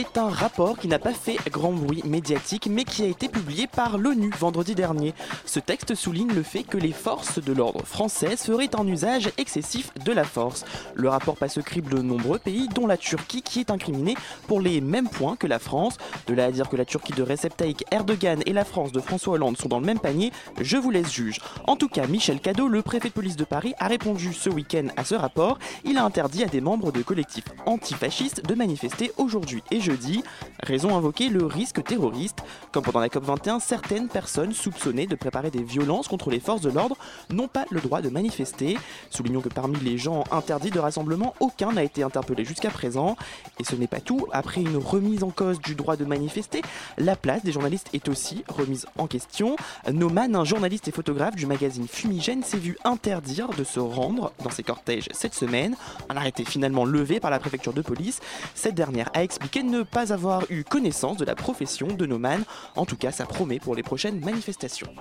C'est un rapport qui n'a pas fait grand bruit médiatique, mais qui a été publié par l'ONU vendredi dernier. Ce texte souligne le fait que les forces de l'ordre françaises feraient un usage excessif de la force. Le rapport passe au crible de nombreux pays, dont la Turquie, qui est incriminée pour les mêmes points que la France. De là à dire que la Turquie de Recep Tayyip Erdogan et la France de François Hollande sont dans le même panier, je vous laisse juge. En tout cas, Michel Cadot, le préfet de police de Paris, a répondu ce week-end à ce rapport. Il a interdit à des membres de collectifs antifascistes de manifester aujourd'hui et jeudi. Raison invoquée, le risque terroriste. Comme pendant la COP21, certaines personnes soupçonnées de préparer des violences contre les forces de l'ordre n'ont pas le droit de manifester. Soulignons que parmi les gens interdits de rassemblement, aucun n'a été interpellé jusqu'à présent. Et ce n'est pas tout, après une remise en cause du droit de manifester, la place des journalistes est aussi remise en question. Noman, un journaliste et photographe du magazine Fumigène, s'est vu interdire de se rendre dans ses cortèges cette semaine. Un arrêté finalement levé par la préfecture de police. Cette dernière a expliqué ne pas avoir eu connaissance de la profession de Noman. En tout cas, ça promet pour les prochaines manifestations.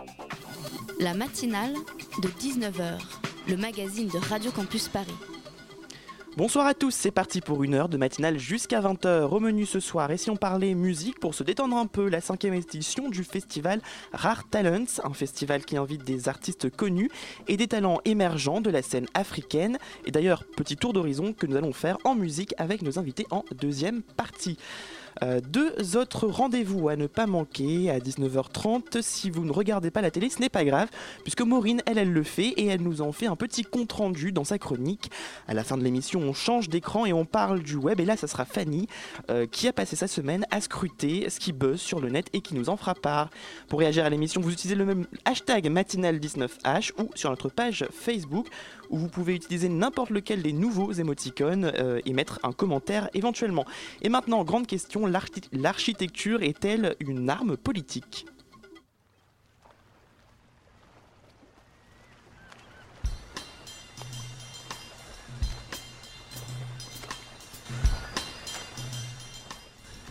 La matinale de 19h, le magazine de Radio Campus Paris. Bonsoir à tous, c'est parti pour une heure de matinale jusqu'à 20h. Au menu ce soir, et si on parlait musique pour se détendre un peu, la cinquième édition du festival Rare Talents, un festival qui invite des artistes connus et des talents émergents de la scène africaine. Et d'ailleurs, petit tour d'horizon que nous allons faire en musique avec nos invités en deuxième partie. Euh, deux autres rendez-vous à ne pas manquer à 19h30. Si vous ne regardez pas la télé, ce n'est pas grave, puisque Maureen, elle, elle le fait et elle nous en fait un petit compte rendu dans sa chronique. À la fin de l'émission, on change d'écran et on parle du web. Et là, ça sera Fanny euh, qui a passé sa semaine à scruter ce qui buzz sur le net et qui nous en fera part. Pour réagir à l'émission, vous utilisez le même hashtag matinal19h ou sur notre page Facebook où vous pouvez utiliser n'importe lequel des nouveaux émoticônes euh, et mettre un commentaire éventuellement. Et maintenant, grande question, l'archi- l'architecture est-elle une arme politique?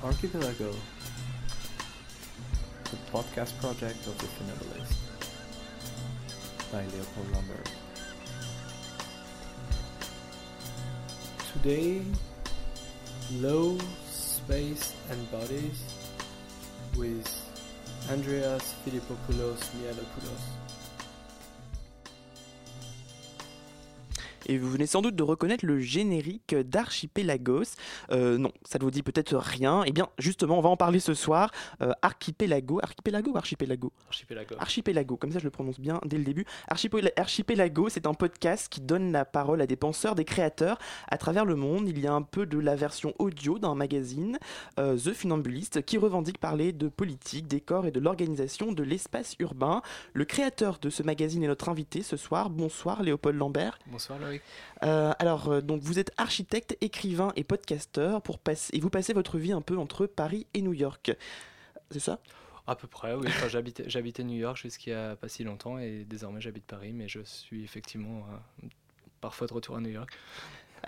Archipelago, the podcast project of the Leopold. Today, low space and bodies with Andreas Philippopoulos Mialopoulos. Et vous venez sans doute de reconnaître le générique d'Archipelagos. Euh, non, ça ne vous dit peut-être rien. Eh bien, justement, on va en parler ce soir. Euh, Archipelago, Archipelago ou Archipelago Archipelago. Archipelago, comme ça je le prononce bien dès le début. Archipel- Archipelago, c'est un podcast qui donne la parole à des penseurs, des créateurs à travers le monde. Il y a un peu de la version audio d'un magazine, euh, The Funambulist, qui revendique parler de politique, des corps et de l'organisation de l'espace urbain. Le créateur de ce magazine est notre invité ce soir. Bonsoir Léopold Lambert. Bonsoir Loïc. Euh, alors, euh, donc vous êtes architecte, écrivain et podcasteur pour passer et vous passez votre vie un peu entre Paris et New York. C'est ça? À peu près, oui. Enfin, j'habitais, New York a pas si longtemps et désormais j'habite Paris, mais je suis effectivement euh, parfois de retour à New York.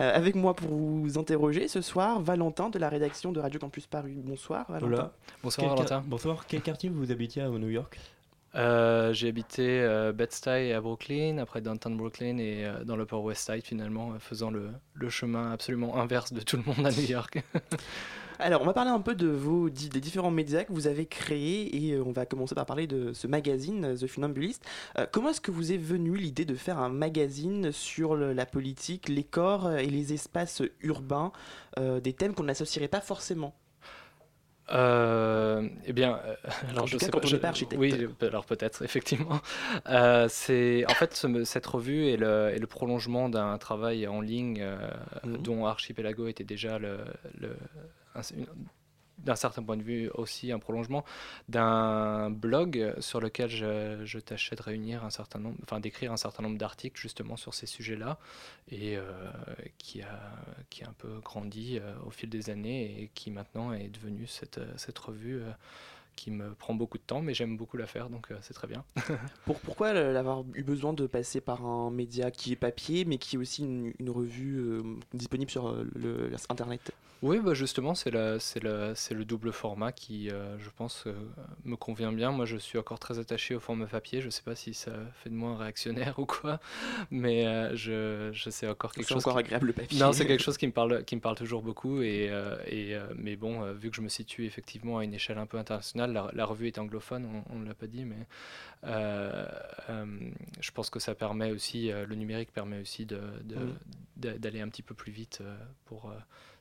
Euh, avec moi pour vous interroger ce soir, Valentin de la rédaction de Radio Campus Paris. Bonsoir Valentin. Hola. Bonsoir Quel Valentin. Bonsoir. Quel quartier vous habitiez à New York? Euh, j'ai habité euh, Bed-Stuy à Brooklyn, après Downtown Brooklyn et euh, dans l'Upper West Side finalement, euh, faisant le, chemin absolument inverse de tout le monde à New York. Alors, on va parler un peu de vos des différents médias que vous avez créés et euh, on va commencer par parler de ce magazine The Funambulist. Comment est-ce que vous est venue l'idée de faire un magazine sur la politique, les corps et les espaces urbains, des thèmes qu'on n'associerait pas forcément? Euh, eh bien, euh, alors En je tout cas, sais quand pas, on je- n'est pas architecte. Oui, alors peut-être, effectivement. Euh, c'est en fait ce- cette revue est le, est le prolongement d'un travail en ligne euh, Mhm. dont Archipelago était déjà le, le- un, d'un certain point de vue aussi un prolongement d'un blog sur lequel je, tâchais de réunir un certain nombre, enfin d'écrire un certain nombre d'articles justement sur ces sujets-là et euh, qui, a, un peu grandi euh, au fil des années et qui maintenant est devenu cette, cette revue qui me prend beaucoup de temps, mais j'aime beaucoup la faire, donc c'est très bien. Pour, pourquoi avoir eu besoin de passer par un média qui est papier, mais qui est aussi une, une revue disponible sur le, Internet? Oui, bah justement, c'est le, le double format qui, euh, je pense, euh, me convient bien. Moi, je suis encore très attaché au format papier. Je ne sais pas si ça fait de moi un réactionnaire ou quoi, mais euh, je, je sais encore quelque chose. encore agréable le papier. Non, c'est quelque chose qui me parle, qui me parle toujours beaucoup. Et, et mais bon, vu que je me situe effectivement à une échelle un peu internationale, la, revue est anglophone, on ne l'a pas dit, mais je pense que ça permet aussi, le numérique permet aussi d'aller de, un petit peu plus vite pour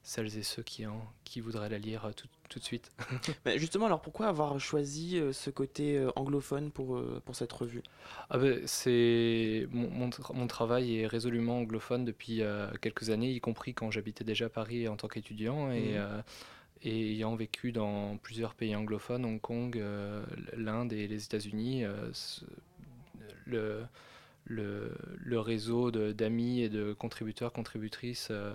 celles et ceux qui, en, qui voudraient la lire euh, tout, tout de suite. Mais justement, alors pourquoi avoir choisi euh, ce côté euh, anglophone pour, pour cette revue? Ah ben, c'est mon, mon, travail est résolument anglophone depuis quelques années, y compris quand j'habitais déjà à Paris en tant qu'étudiant et, mmh. Et, ayant vécu dans plusieurs pays anglophones, Hong Kong, l'Inde et les États-Unis. le le, réseau d'amis et de contributeurs, contributrices euh,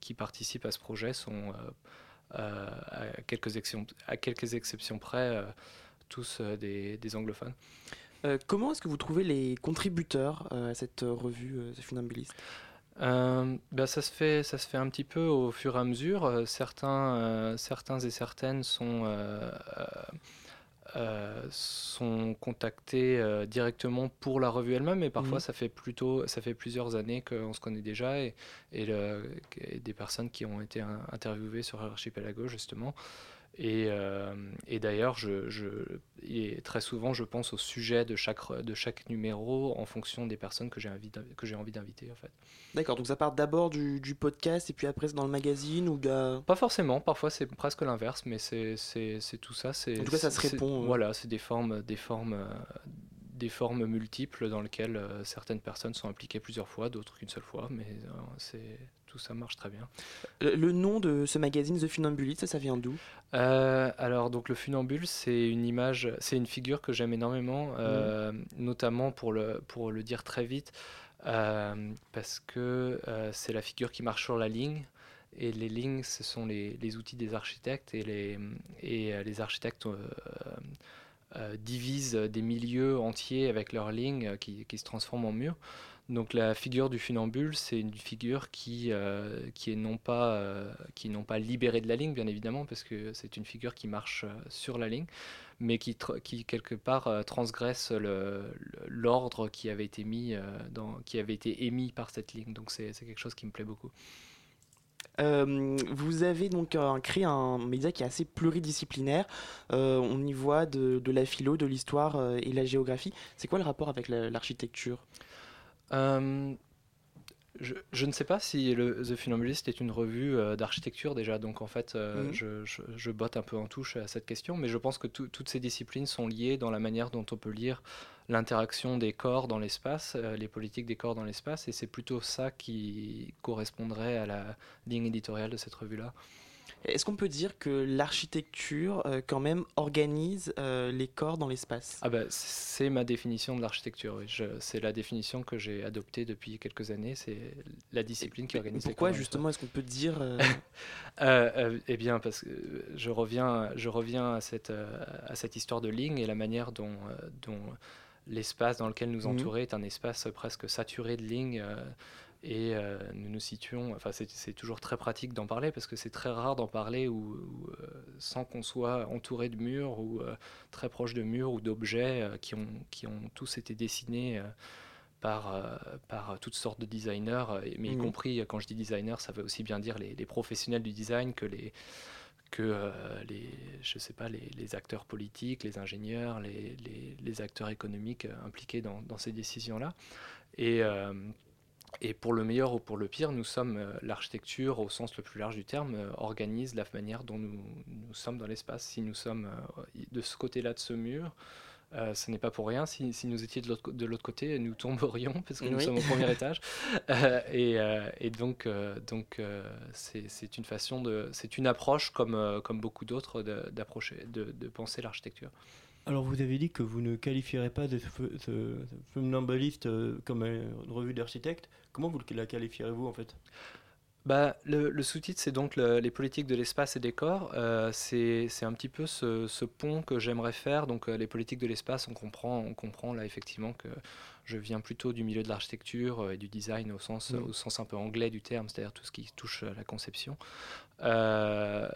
qui participent à ce projet sont, euh, euh, à, quelques exceptions, à quelques exceptions près, tous des, anglophones. comment est-ce que vous trouvez les contributeurs à cette revue The Funambulist ben ça, se fait, ça se fait un petit peu au fur et à mesure. certains, certains et certaines sont euh, sont contactés euh, directement pour la revue elle-même, mais parfois mhm. ça fait plutôt, ça fait plusieurs années qu'on se connaît déjà et, et, des personnes qui ont été interviewées sur Archipelago justement et, euh, et d'ailleurs, je, je, très souvent, je pense au sujet de chaque, de chaque numéro en fonction des personnes que j'ai envie, d'inviter. En fait. D'accord, donc ça part d'abord du, du, podcast et puis après c'est dans le magazine ou Pas forcément, parfois c'est presque l'inverse, mais c'est, tout ça. En tout cas, ça se répond. Euh. Voilà, c'est des formes, des formes euh, des formes multiples dans lesquelles certaines personnes sont impliquées plusieurs fois, d'autres qu'une seule fois, mais c'est tout ça marche très bien. Le, nom de ce magazine, The Funambulist, ça, vient d'où? Euh, Alors, donc le funambule, c'est une image, c'est une figure que j'aime énormément, euh, mhm. notamment pour le, pour le dire très vite, euh, parce que c'est la figure qui marche sur la ligne. Et les lignes, ce sont les, les outils des architectes, et les, et les architectes divisent des milieux entiers avec leurs lignes qui, qui se transforment en murs. Donc la figure du funambule, c'est une figure qui, euh, qui est non pas, euh, qui pas libérée de la ligne, bien évidemment, parce que c'est une figure qui marche euh, sur la ligne, mais qui, qui quelque part transgresse l'ordre qui avait été mis dans, qui avait été émis par cette ligne. Donc c'est quelque chose qui me plaît beaucoup. Vous avez donc créé un média qui est assez pluridisciplinaire. on y voit de, de la philo, de l'histoire et la géographie. C'est quoi le rapport avec l'architecture? Euh, je, ne sais pas si le, The Funambulist est une revue euh, d'architecture déjà, donc en fait euh, mhm. je, je, botte un peu en touche à cette question, mais je pense que toutes ces disciplines sont liées dans la manière dont on peut lire l'interaction des corps dans l'espace, les politiques des corps dans l'espace, et c'est plutôt ça qui correspondrait à la ligne éditoriale de cette revue-là. Est-ce qu'on peut dire que l'architecture, euh, quand même, organise euh, les corps dans l'espace? Ah bah, C'est ma définition de l'architecture. Oui. C'est la définition que j'ai adoptée depuis quelques années. C'est la discipline qui organise les corps. Pourquoi, justement, est-ce qu'on peut dire euh... Eh bien, parce que je reviens, je reviens à, cette, à cette histoire de ligne et la manière dont, dont l'espace dans lequel nous mmh entourer est un espace presque saturé de lignes. Et euh, nous nous situons, enfin c'est toujours très pratique d'en parler parce que c'est très rare d'en parler ou, euh, sans qu'on soit entouré de murs ou euh, très proche de murs ou d'objets qui, ont, qui ont tous été dessinés par, par toutes sortes de designers, mais y mmh. compris quand je dis designer, ça veut aussi bien dire les, professionnels du design que les que les, je sais pas, les, les, acteurs politiques, les ingénieurs, les, les acteurs économiques impliqués dans, dans ces décisions-là. Et et pour le meilleur ou pour le pire, nous sommes euh, l'architecture au sens le plus large du terme euh, organise la manière dont nous, nous sommes dans l'espace. Si nous sommes euh, de ce côté-là de ce mur, Euh, ce n'est pas pour rien. Si, si nous étions de l'autre côté, nous tomberions parce que nous Oui. sommes au premier étage. Euh, et, euh, et donc, euh, donc euh, c'est une façon de, c'est une approche comme, euh, comme beaucoup d'autres de- d'approcher, de, de penser l'architecture. Alors vous avez dit que vous ne qualifierez pas de Funambulist, euh, comme une revue d'architecte. Comment vous la qualifierez-vous en fait? Bah, le, le sous-titre, c'est donc le- les politiques de l'espace et des corps. Euh, c'est c'est un petit peu ce, ce pont que j'aimerais faire. Donc, euh, les politiques de l'espace, on comprend, on comprend là effectivement que je viens plutôt du milieu de l'architecture euh, et du design au sens, Mm. au sens un peu anglais du terme, c'est-à-dire tout ce qui touche à la conception. Euh,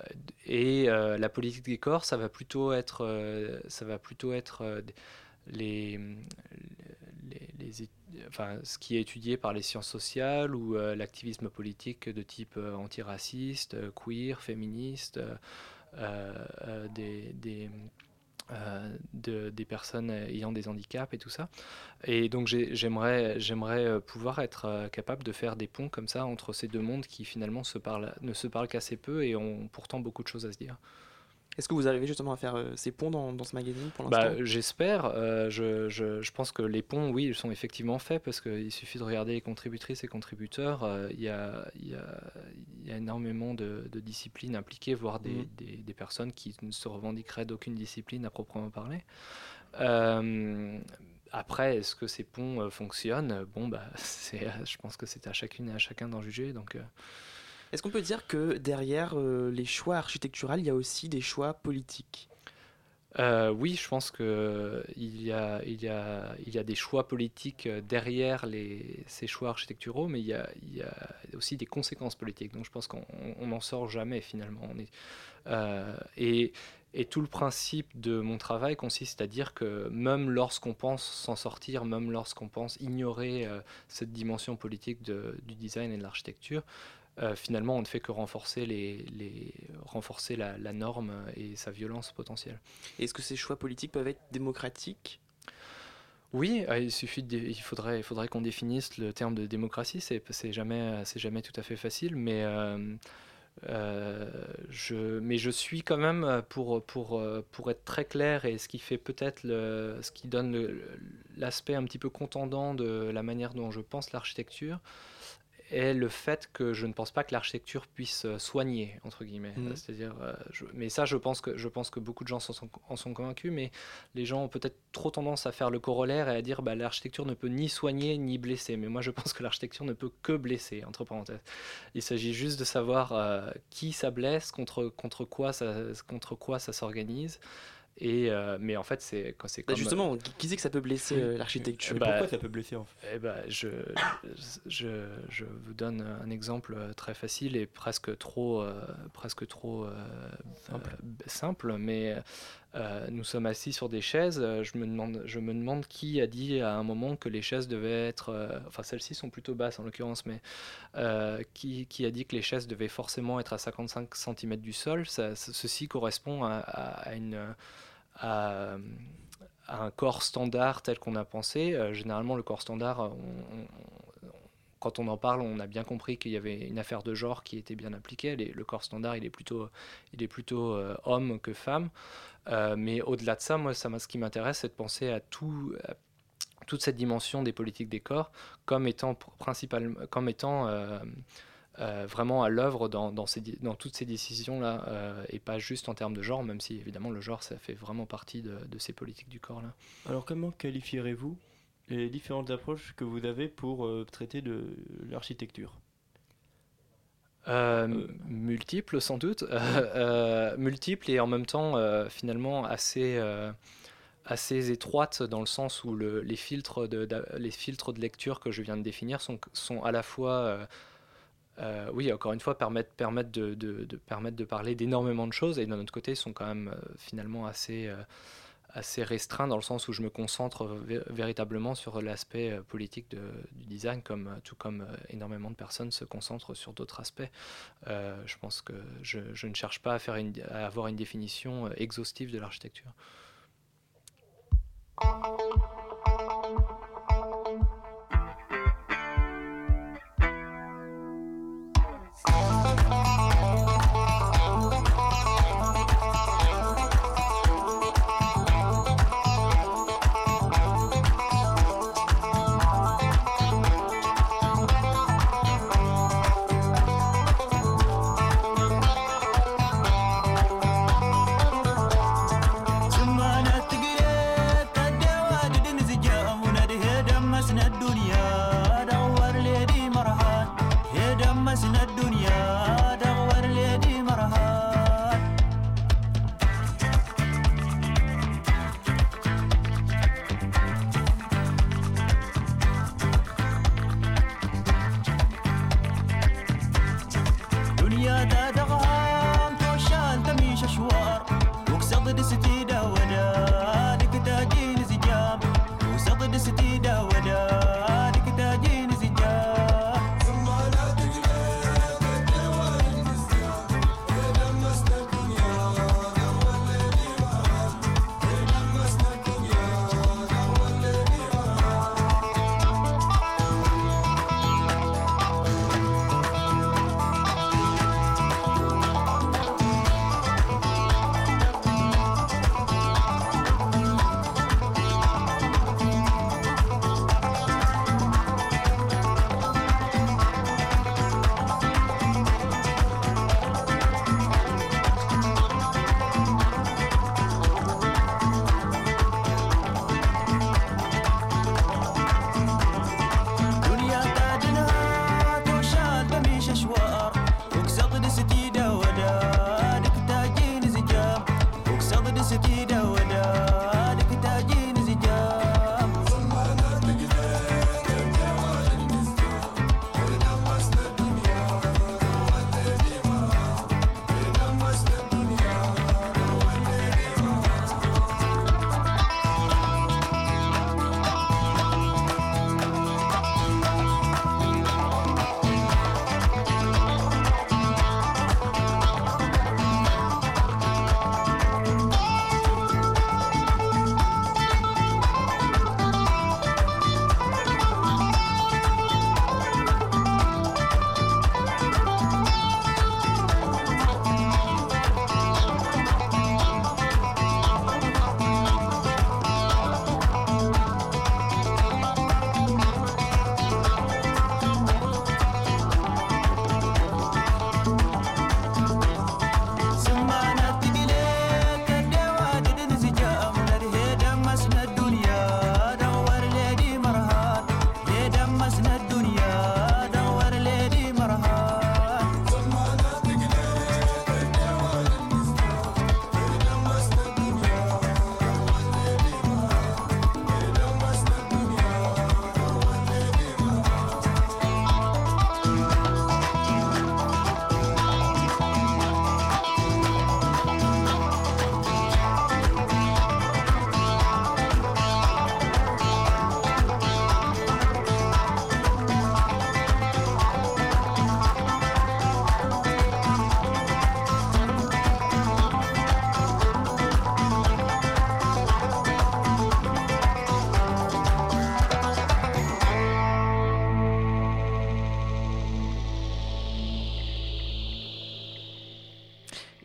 et euh, la politique des corps, ça va plutôt être, euh, ça va plutôt être euh, les, les, enfin, ce qui est étudié par les sciences sociales ou euh, l'activisme politique de type euh, antiraciste, euh, queer, féministe, des, des, de- des personnes ayant des handicaps et tout ça. Et donc j'ai- j'aimerais pouvoir être capable de faire des ponts comme ça entre ces deux mondes qui finalement se parlent, ne se parlent qu'assez peu et ont pourtant beaucoup de choses à se dire. Est-ce que vous arrivez justement à faire euh, ces ponts dans, dans ce magazine pour l'instant? Bah, J'espère. euh, je, je- je pense que les ponts, oui, ils sont effectivement faits parce qu'il suffit de regarder les contributrices et contributeurs. euh, Il y, a, il y, a, il y a énormément de, de disciplines impliquées, voire des, Mhm. des- des personnes qui ne se revendiqueraient d'aucune discipline à proprement parler. Euh, après, est-ce que ces ponts euh, fonctionnent? Bon, bah, je pense que c'est à chacune et à chacun d'en juger. Donc, euh, Est-ce qu'on peut dire que derrière euh, les choix architecturaux, il y a aussi des choix politiques? Euh, oui, je pense que il y a, des choix politiques euh, derrière ces choix architecturaux, mais il y, a, aussi des conséquences politiques. Donc je pense qu'on on n'en sort jamais finalement. Et, tout le principe de mon travail consiste à dire que même lorsqu'on pense s'en sortir, même lorsqu'on pense ignorer cette dimension politique du design et de l'architecture, euh, finalement on ne fait que renforcer, les, les, renforcer la, la norme et sa violence potentielle. Est-ce que ces choix politiques peuvent être démocratiques? Oui, euh, il suffit de, il faudrait, il faudrait qu'on définisse le terme de démocratie. C'est, c'est jamais, c'est jamais tout à fait facile, mais euh, euh, je, mais je suis quand même pour, pour, pour être très clair et ce qui fait peut-être le, ce qui donne le- l'aspect un petit peu contendant de la manière dont je pense l'architecture est le fait que je ne pense pas que l'architecture puisse euh, soigner entre guillemets. Euh, C'est-à-dire, euh, je- mais ça, je pense que je pense que beaucoup de gens sont- en sont convaincus, mais les gens ont peut-être trop tendance à faire le corollaire et à dire bah, l'architecture ne peut ni soigner ni blesser. Mais moi, je pense que l'architecture ne peut que blesser, entre parenthèses. Il s'agit juste de savoir euh, qui ça blesse, contre, contre quoi ça, contre quoi ça s'organise. Et, euh, mais en fait, c'est quand c'est Bah, comme. Justement, qui- qui c'est que ça peut blesser euh, l'architecture? Et Bah, Pourquoi ça peut blesser en fait? Eh ben, je, je, je vous donne un exemple très facile et presque trop, euh, presque trop euh, Simple. euh, simple, mais euh, nous sommes assis sur des chaises. euh, Je me, demande, qui a dit à un moment que les chaises devaient être. euh, enfin, celles-ci sont plutôt basses en l'occurrence, mais qui, a dit que les chaises devaient forcément être à 55 cm du sol Ceci correspond à, un corps standard tel qu'on a pensé. Généralement, le corps standard, quand on en parle, on a bien compris qu'il y avait une affaire de genre qui était bien appliquée. Le corps standard, il est plutôt, euh, homme que femme. Euh, mais au-delà de ça, moi, ça, ce qui m'intéresse, c'est de penser à tout. à toute cette dimension des politiques des corps comme étant principalement comme étant euh, vraiment à l'œuvre dans, toutes ces décisions-là, et pas juste en termes de genre, même si évidemment le genre, ça fait vraiment partie de, de ces politiques du corps-là. Alors comment qualifierez-vous les différentes approches que vous avez pour euh, traiter de l'architecture Euh, Euh. multiples sans doute, multiples et en même temps finalement assez, assez étroites dans le sens où le- les, filtres de, d'a- les filtres de lecture que je viens de définir sont, sont à la fois, euh, oui encore une fois, permettent, permettent, de, de- de- permettent de parler d'énormément de choses et d'un autre côté sont quand même euh, finalement assez, euh, assez restreints dans le sens où je me concentre vé- véritablement sur l'aspect euh, politique du design, euh, tout comme euh, énormément de personnes se concentrent sur d'autres aspects. Je pense que je, ne cherche pas à, faire une- à avoir une définition exhaustive de l'architecture. Ida Wada.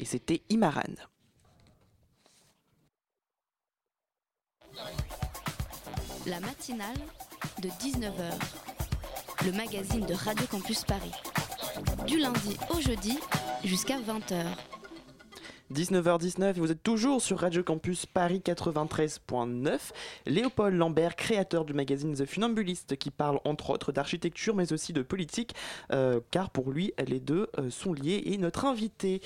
C'était Imaran. La matinale de 19h, le magazine de Radio Campus Paris. Du lundi au jeudi jusqu'à 20h. 19h19 et vous êtes toujours sur Radio Campus Paris 93.9. Léopold Lambert, créateur du magazine The Funambulist, qui parle entre autres d'architecture mais aussi de politique, euh, car pour lui les deux euh, sont liés et notre invité.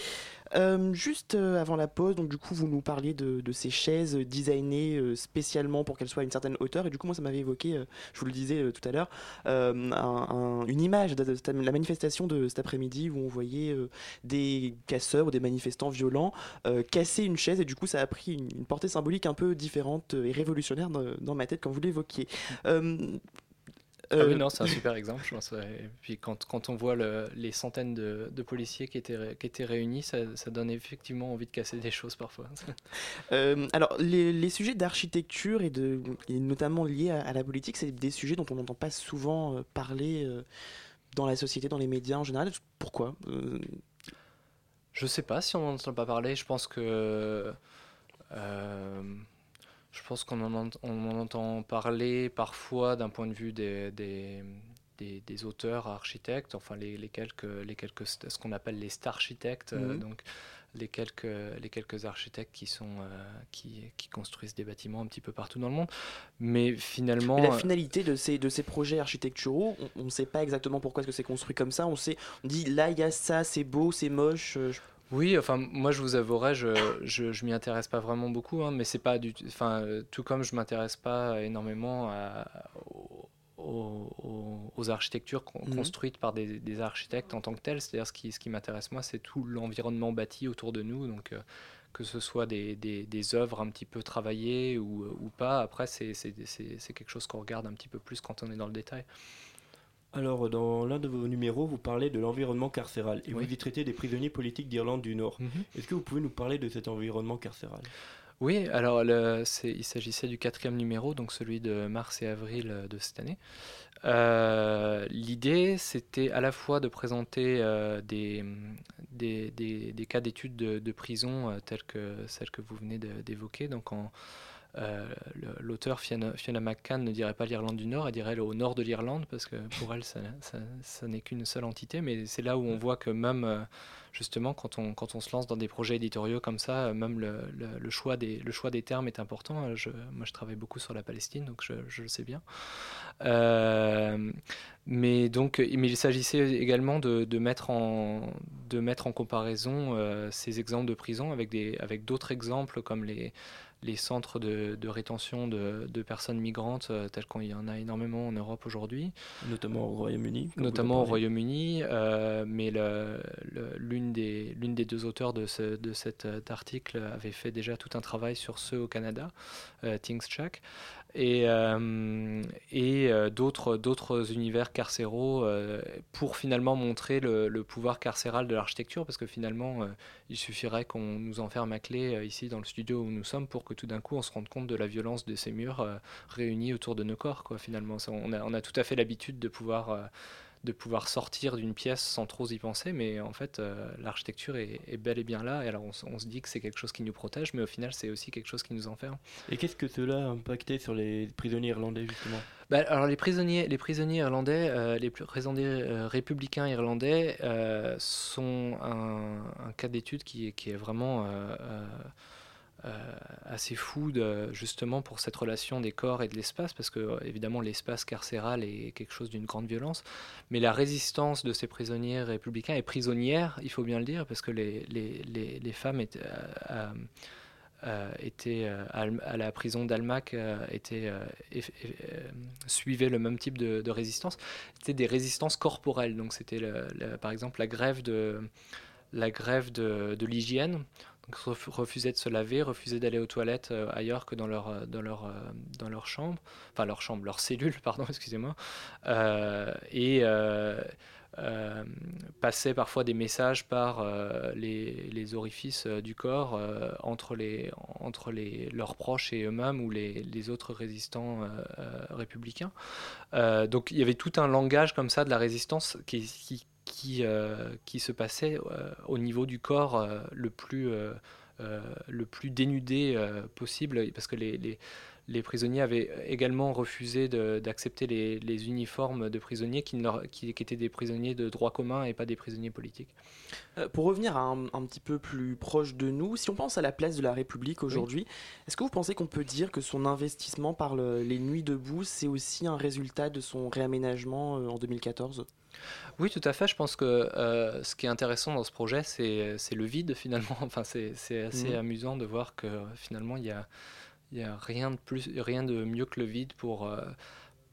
Euh, juste euh, avant la pause, donc du vous nous parliez de, ces chaises designées euh, spécialement pour qu'elles soient à une certaine hauteur et du coup moi ça m'avait évoqué, je vous le disais tout à l'heure, une image de, la manifestation de cet après-midi où on voyait des casseurs ou des manifestants violents casser une chaise et du coup ça a pris une, portée symbolique un peu différente et révolutionnaire dans, ma tête comme vous l'évoquiez. Ah oui, euh, non, c'est un super exemple, je pense. Et puis quand, quand on voit le, les centaines de, de, policiers qui étaient, qui étaient réunis, ça, ça, donne effectivement envie de casser des choses parfois. Euh, alors, les, les sujets d'architecture et, de, et notamment liés à, la politique, c'est des sujets dont on n'entend pas souvent euh, parler dans la société, dans les médias en général. Pourquoi Je sais pas si on n'en entend pas parler. Je pense que je pense qu'on en, en, entend parler parfois d'un point de vue des, des, des, auteurs architectes, enfin les, les, quelques, les quelques, ce qu'on appelle les star architectes, euh, mhm. donc les quelques, les quelques architectes qui, sont, euh, qui, qui, construisent des bâtiments un petit peu partout dans le monde. Mais finalement. la finalité de ces, de ces projets architecturaux, on ne sait pas exactement pourquoi est-ce que c'est construit comme ça. On, sait, on dit là, il y a ça, c'est beau, c'est moche. Euh, oui, enfin, moi je vous avouerai, je, je, je m'y intéresse pas vraiment beaucoup, hein, mais c'est pas du enfin, tout comme je m'intéresse pas énormément aux, aux, architectures mhm. construites par des, des, architectes en tant que tels. C'est-à-dire ce qui, ce qui m'intéresse moi, c'est tout l'environnement bâti autour de nous, donc euh, que ce soit des, des, des, œuvres un petit peu travaillées ou, ou pas. Après, c'est quelque chose qu'on regarde un petit peu plus quand on est dans le détail. Alors, dans l'un de vos numéros, vous parlez de l'environnement carcéral et vous y traitez des prisonniers politiques d'Irlande du Nord. Mhm. Est-ce que vous pouvez nous parler de cet environnement carcéral? Oui, alors il s'agissait du quatrième numéro, donc celui de mars et avril euh, de cette année. Euh, l'idée, c'était à la fois de présenter euh, des, des, des, cas d'études de, de, prison telles que celles que vous venez d'évoquer, donc en, l'auteur Fiona, McCann ne dirait pas l'Irlande du Nord, elle dirait au nord de l'Irlande, parce que pour elle, ça, n'est qu'une seule entité. Mais c'est là où on voit que même, euh, justement, quand on, se lance dans des projets éditoriaux comme ça, euh, même le, le, choix, des, le termes est important. Moi, je travaille beaucoup sur la Palestine, donc je, le sais bien. mais donc, mais il s'agissait également de, mettre en, comparaison ces exemples de prison avec d'autres exemples comme les les centres de, rétention de, personnes migrantes, euh, tels qu'il y en a énormément en Europe aujourd'hui. Notamment au Royaume-Uni. Notamment au Royaume-Uni. Euh, mais l'une des, des deux auteurs de, de cet euh, article avait fait déjà tout un travail sur ceux au Canada, Things Check et, euh, et euh, d'autres, univers carcéraux euh, pour finalement montrer le, pouvoir carcéral de l'architecture, parce que finalement, il suffirait qu'on nous enferme à clé ici dans le studio où nous sommes pour que tout d'un coup on se rende compte de la violence de ces murs réunis autour de nos corps. Quoi, finalement, on, on a tout à fait l'habitude de pouvoir de pouvoir sortir d'une pièce sans trop y penser, mais en fait, euh, l'architecture est, bel et bien là, et alors on, se dit que c'est quelque chose qui nous protège, mais au final, c'est aussi quelque chose qui nous enferme. Et qu'est-ce que cela a impacté sur les prisonniers irlandais, justement? Bah, Alors, les prisonniers, les prisonniers irlandais, euh, les prisonniers euh, républicains irlandais sont un, cas d'étude qui, qui, est vraiment assez fou justement pour cette relation des corps et de l'espace, parce que évidemment l'espace carcéral est quelque chose d'une grande violence, mais la résistance de ces prisonniers républicains et prisonnières, il faut bien le dire, parce que les, les, les, femmes étaient, euh, euh, à, la prison d'Almac suivaient le même type de, résistance, c'était des résistances corporelles, donc c'était par exemple la grève de la grève de l'hygiène refusaient de se laver, refusaient d'aller aux toilettes euh, ailleurs que dans leur, euh, dans, leur, euh, dans leur chambre, enfin leur chambre, leur cellule, pardon, excusez-moi, et passaient parfois des messages par les, les, orifices du corps entre, les, entre les, leurs proches et eux-mêmes ou les, les, autres résistants républicains. donc il y avait tout un langage comme ça de la résistance qui qui, qui se passait au niveau du corps le plus le plus dénudé possible, parce que les, les, les prisonniers avaient également refusé d'accepter les, uniformes de prisonniers qui, qui, étaient des prisonniers de droit commun et pas des prisonniers politiques. Euh, pour revenir à un, petit peu plus proche de nous, si on pense à la place de la République aujourd'hui, est-ce que vous pensez qu'on peut dire que son investissement par les Nuits debout, c'est aussi un résultat de son réaménagement euh, en 2014 oui, tout à fait. Je pense que euh, ce qui est intéressant dans ce projet, c'est le vide finalement. Enfin, c'est assez mmh. amusant de voir que finalement, il y a, n'y a rien de, plus, rien de mieux que le vide pour, euh,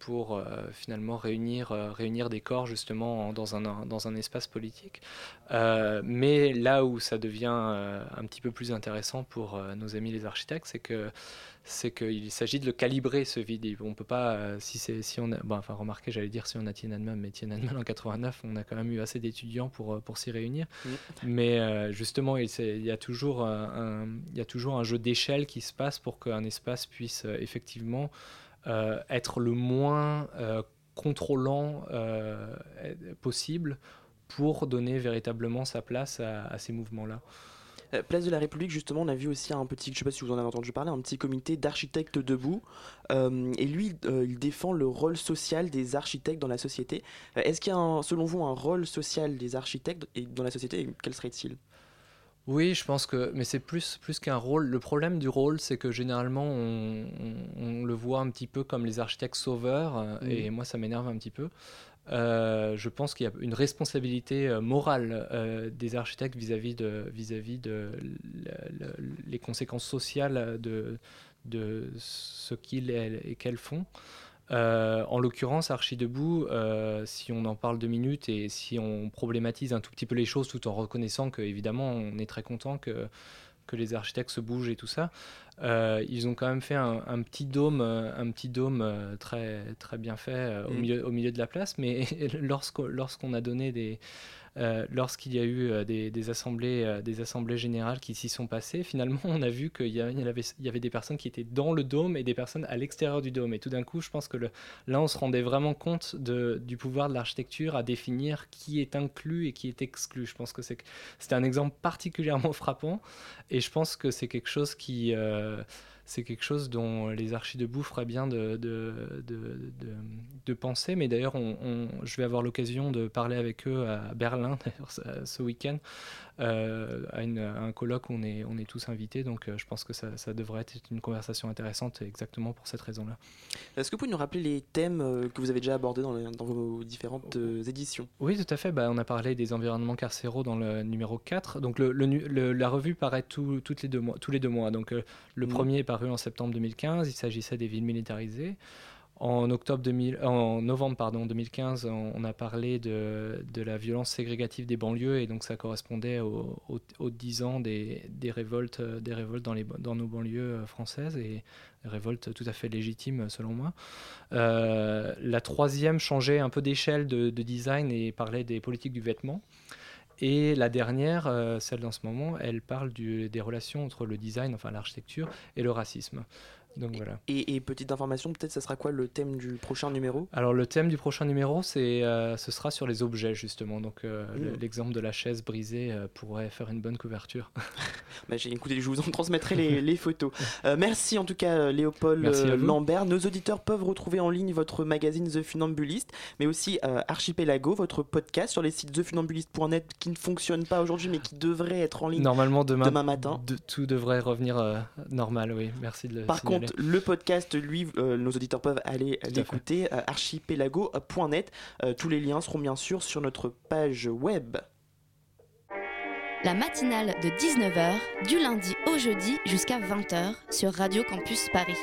pour euh, finalement réunir, euh, réunir des corps justement dans un, dans un espace politique. mais là où ça devient un petit peu plus intéressant pour nos amis les architectes, c'est que c'est qu'il s'agit de le calibrer ce vide. On peut pas, euh, si c'est, si on a, bon, enfin remarquez, j'allais dire si on a Tiananmen, mais Tiananmen en 89, on a quand même eu assez d'étudiants pour euh, pour s'y réunir. Mais euh, justement, il, il, y a toujours un, il y a toujours un jeu d'échelle qui se passe pour qu'un espace puisse effectivement être le moins contrôlant possible pour donner véritablement sa place à ces mouvements-là. Euh, Place de la République, justement, on a vu aussi un petit, je sais pas si vous en avez entendu parler, un petit comité d'architectes debout. Euh, et lui, euh, il défend le rôle social des architectes dans la société. Est-ce qu'il y a, selon vous, un rôle social des architectes dans la société et quel serait-il? Oui, je pense que, mais c'est plus, plus qu'un rôle. Le problème du rôle, c'est que généralement, on, le voit un petit peu comme les architectes sauveurs, et moi, ça m'énerve un petit peu. Euh, je pense qu'il y a une responsabilité euh, morale euh, des architectes vis-à-vis de, vis-à-vis de les conséquences sociales de, de ce qu'ils et qu'elles font. En l'occurrence, Archi Debout, si on en parle deux minutes et si on problématise un tout petit peu les choses tout en reconnaissant qu'évidemment on est très content que, que les architectes se bougent et tout ça, euh, ils ont quand même fait un, petit dôme, un petit dôme euh, très, très bien fait euh, au, mm. milieu, au milieu de la place. Mais lorsqu'on a donné des, euh, lorsqu'il y a eu euh, des, assemblées, euh, des assemblées générales qui s'y sont passées, finalement, on a vu qu'il y, avait, y avait des personnes qui étaient dans le dôme et des personnes à l'extérieur du dôme. Et tout d'un coup, je pense que là, on se rendait vraiment compte du pouvoir de l'architecture à définir qui est inclus et qui est exclu. Je pense que c'était un exemple particulièrement frappant et je pense que c'est quelque chose qui euh, c'est quelque chose dont les archis debout feraient bien de, de, de, penser. Mais d'ailleurs, on, je vais avoir l'occasion de parler avec eux à Berlin ce week-end euh, à, un colloque où on est, on est tous invités. Donc euh, je pense que ça, ça, devrait être une conversation intéressante exactement pour cette raison-là. Est-ce que vous pouvez nous rappeler les thèmes euh, que vous avez déjà abordés dans, dans vos différentes éditions? Oui, tout à fait. Bah, on a parlé des environnements carcéraux dans le numéro 4. Donc le, le, la revue paraît tout, toutes les deux mois, tous les deux mois. Donc le mmh. premier est en septembre 2015. Il s'agissait des villes militarisées. En, octobre 2000, en novembre pardon, 2015, on, a parlé de, de, la violence ségrégative des banlieues et donc ça correspondait aux au, 10 ans des, des, révoltes, des révoltes dans, les, dans nos banlieues françaises et révoltes tout à fait légitimes selon moi. Euh, la troisième changeait un peu d'échelle de, design et parlait des politiques du vêtement. Et la dernière, euh, celle dans ce moment, elle parle des relations entre le design, enfin l'architecture, et le racisme. Donc voilà. Et, petite information, peut-être ça sera quoi le thème du prochain numéro? Alors le thème du prochain numéro, c'est euh, ce sera sur les objets justement. Donc euh, mmh. l'exemple de la chaise brisée euh, pourrait faire une bonne couverture. bah, écoutez, je vous en transmettrai les, les photos. merci en tout cas Léopold Lambert. Nos auditeurs peuvent retrouver en ligne votre magazine The Funambuliste, mais aussi Archipelago, votre podcast sur les sites thefunambuliste.net qui ne fonctionne pas aujourd'hui, mais qui devrait être en ligne normalement demain, demain matin. tout devrait revenir normal. Oui, merci de le. Par contre le podcast, lui, euh, nos auditeurs peuvent aller l'écouter, euh, archipelago.net. Euh, tous les liens seront bien sûr sur notre page web. La matinale de 19h, du lundi au jeudi jusqu'à 20h sur Radio Campus Paris.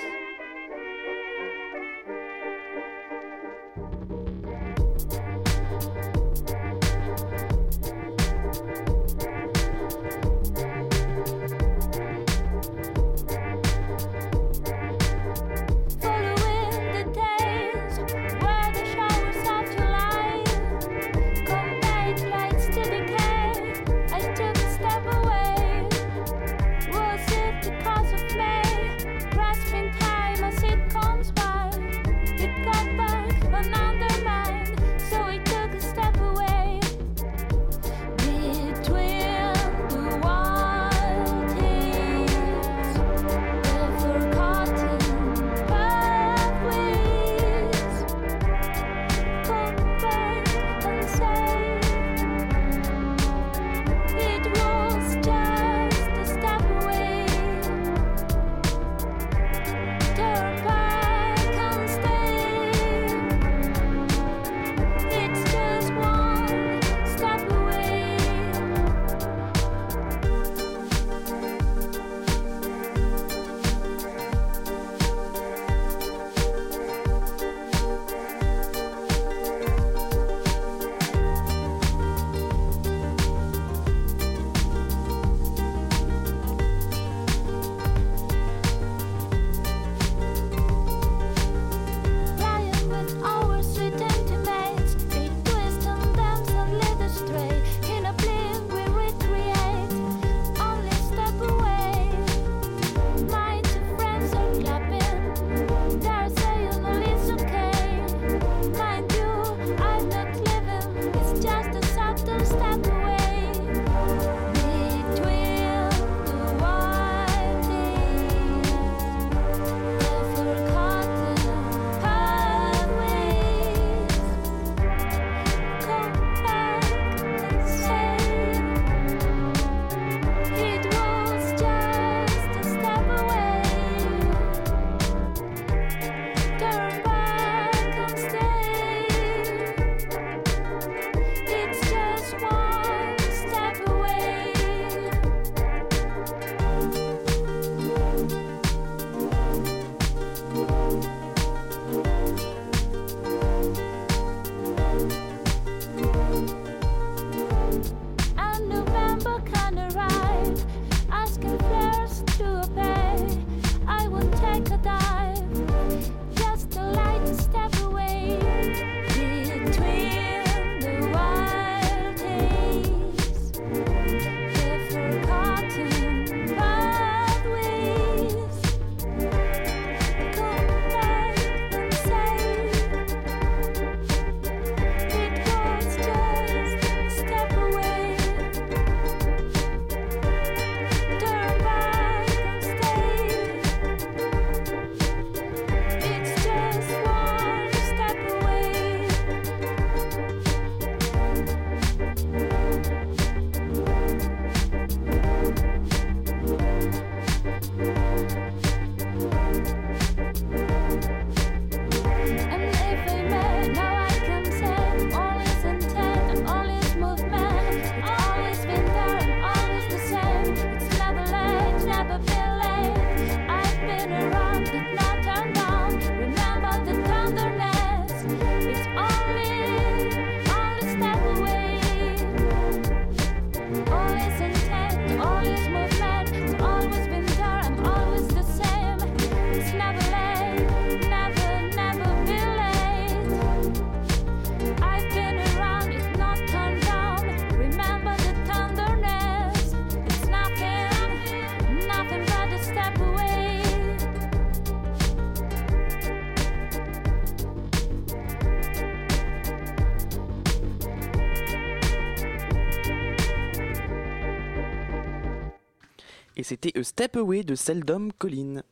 C'était A Step Away de Seldom Colline.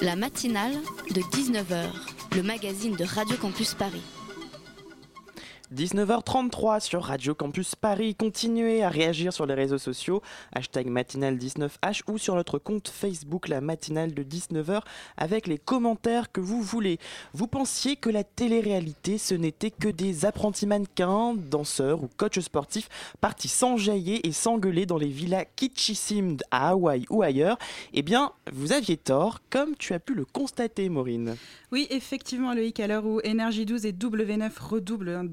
La matinale de 19h, le magazine de Radio Campus Paris. 19h33 sur Radio Campus Paris. Continuez à réagir sur les réseaux sociaux, hashtag matinale19h ou sur notre compte Facebook, la matinale de 19h, avec les commentaires que vous voulez. Vous pensiez que la télé-réalité, ce n'était que des apprentis mannequins, danseurs ou coachs sportifs partis s'enjailler et s'engueuler dans les villas kitschissimes à Hawaï ou ailleurs Eh bien, vous aviez tort, comme tu as pu le constater, Maureen. Oui, effectivement, Loïc, à l'heure où Énergie 12 et W9 redoublent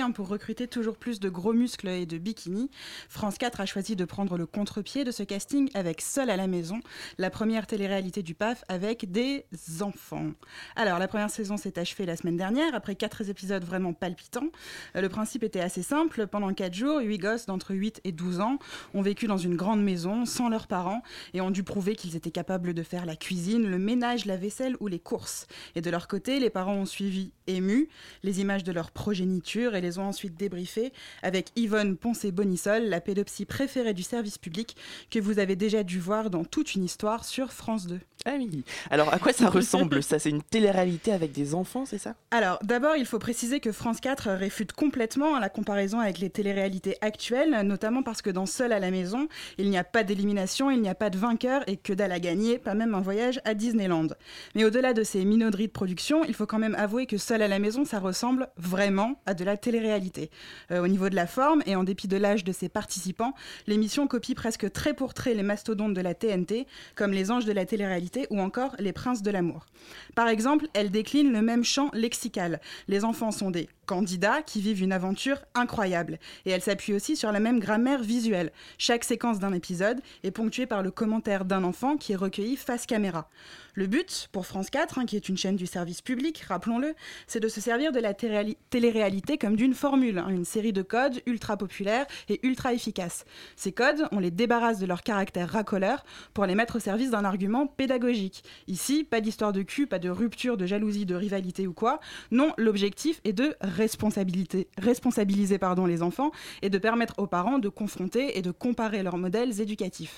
hein, pour recruter toujours plus de gros muscles et de bikinis, France 4 a choisi de prendre le contre-pied de ce casting avec Seul à la maison, la première télé-réalité du PAF avec des enfants. Alors, la première saison s'est achevée la semaine dernière, après quatre épisodes vraiment palpitants. Euh, le principe était assez simple. Pendant quatre jours, huit gosses d'entre 8 et 12 ans ont vécu dans une grande maison sans leurs parents et ont dû prouver qu'ils étaient capables de faire la cuisine, le ménage, la vaisselle ou les courses. Et de leur côté, les parents ont suivi émus les images de leur progéniture et les ont ensuite débriefées avec Yvonne Poncé-Bonissol, la pédopsie préférée du service public que vous avez déjà dû voir dans toute une histoire sur France 2. Ah oui. Alors à quoi ça ressemble ça? C'est une télé-réalité avec des enfants, c'est ça? Alors d'abord, il faut préciser que France 4 réfute complètement la comparaison avec les télé-réalités actuelles, notamment parce que dans Seul à la maison, il n'y a pas d'élimination, il n'y a pas de vainqueur et que dalle à gagner, pas même un voyage à Disneyland. Mais au-delà de ces minauderies de production, il faut quand même avouer que Seul à la maison, ça ressemble vraiment à de la télé-réalité. Euh, au niveau de la forme et en dépit de l'âge de ses participants, l'émission copie presque trait pour trait les mastodontes de la TNT, comme les anges de la télé-réalité ou encore Les Princes de l'amour. Par exemple, elle décline le même champ lexical. Les enfants sont des candidats qui vivent une aventure incroyable. Et elle s'appuie aussi sur la même grammaire visuelle. Chaque séquence d'un épisode est ponctuée par le commentaire d'un enfant qui est recueilli face caméra. Le but, pour France 4, hein, qui est une chaîne du service public, rappelons-le, c'est de se servir de la télé-réalité comme d'une formule, hein, une série de codes ultra populaires et ultra efficaces. Ces codes, on les débarrasse de leur caractère racoleur pour les mettre au service d'un argument pédagogique. Ici, pas d'histoire de cul, pas de rupture, de jalousie, de rivalité ou quoi. Non, l'objectif est de responsabiliser les enfants et de permettre aux parents de confronter et de comparer leurs modèles éducatifs.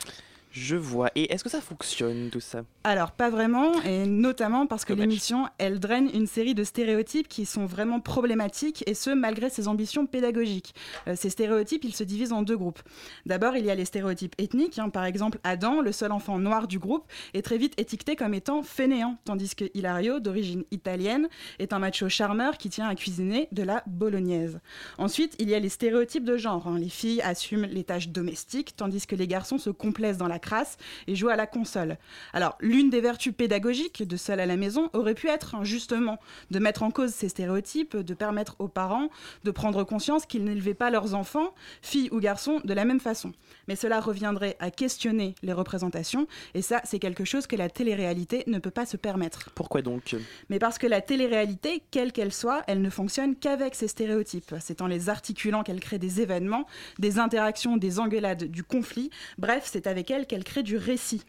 Je vois. Et est-ce que ça fonctionne tout ça? Alors pas vraiment, et notamment parce que l'émission, elle draine une série de stéréotypes qui sont vraiment problématiques, et ce malgré ses ambitions pédagogiques. Euh, ces stéréotypes, ils se divisent en deux groupes. D'abord, il y a les stéréotypes ethniques. Hein. Par exemple, Adam, le seul enfant noir du groupe, est très vite étiqueté comme étant fainéant, tandis que Hilario, d'origine italienne, est un macho charmeur qui tient à cuisiner de la bolognaise. Ensuite, il y a les stéréotypes de genre. Hein. Les filles assument les tâches domestiques, tandis que les garçons se complaisent dans la crasse et jouent à la console. Alors, l'une des vertus pédagogiques de Seul à la maison aurait pu être justement de mettre en cause ces stéréotypes, de permettre aux parents de prendre conscience qu'ils n'élevaient pas leurs enfants, filles ou garçons, de la même façon. Mais cela reviendrait à questionner les représentations, et ça, c'est quelque chose que la télé-réalité ne peut pas se permettre. Pourquoi donc? Mais parce que la télé-réalité, quelle qu'elle soit, elle ne fonctionne qu'avec ces stéréotypes. C'est en les articulant qu'elle crée des événements, des interactions, des engueulades, du conflit. Bref, c'est avec elle qu'elle crée du récit.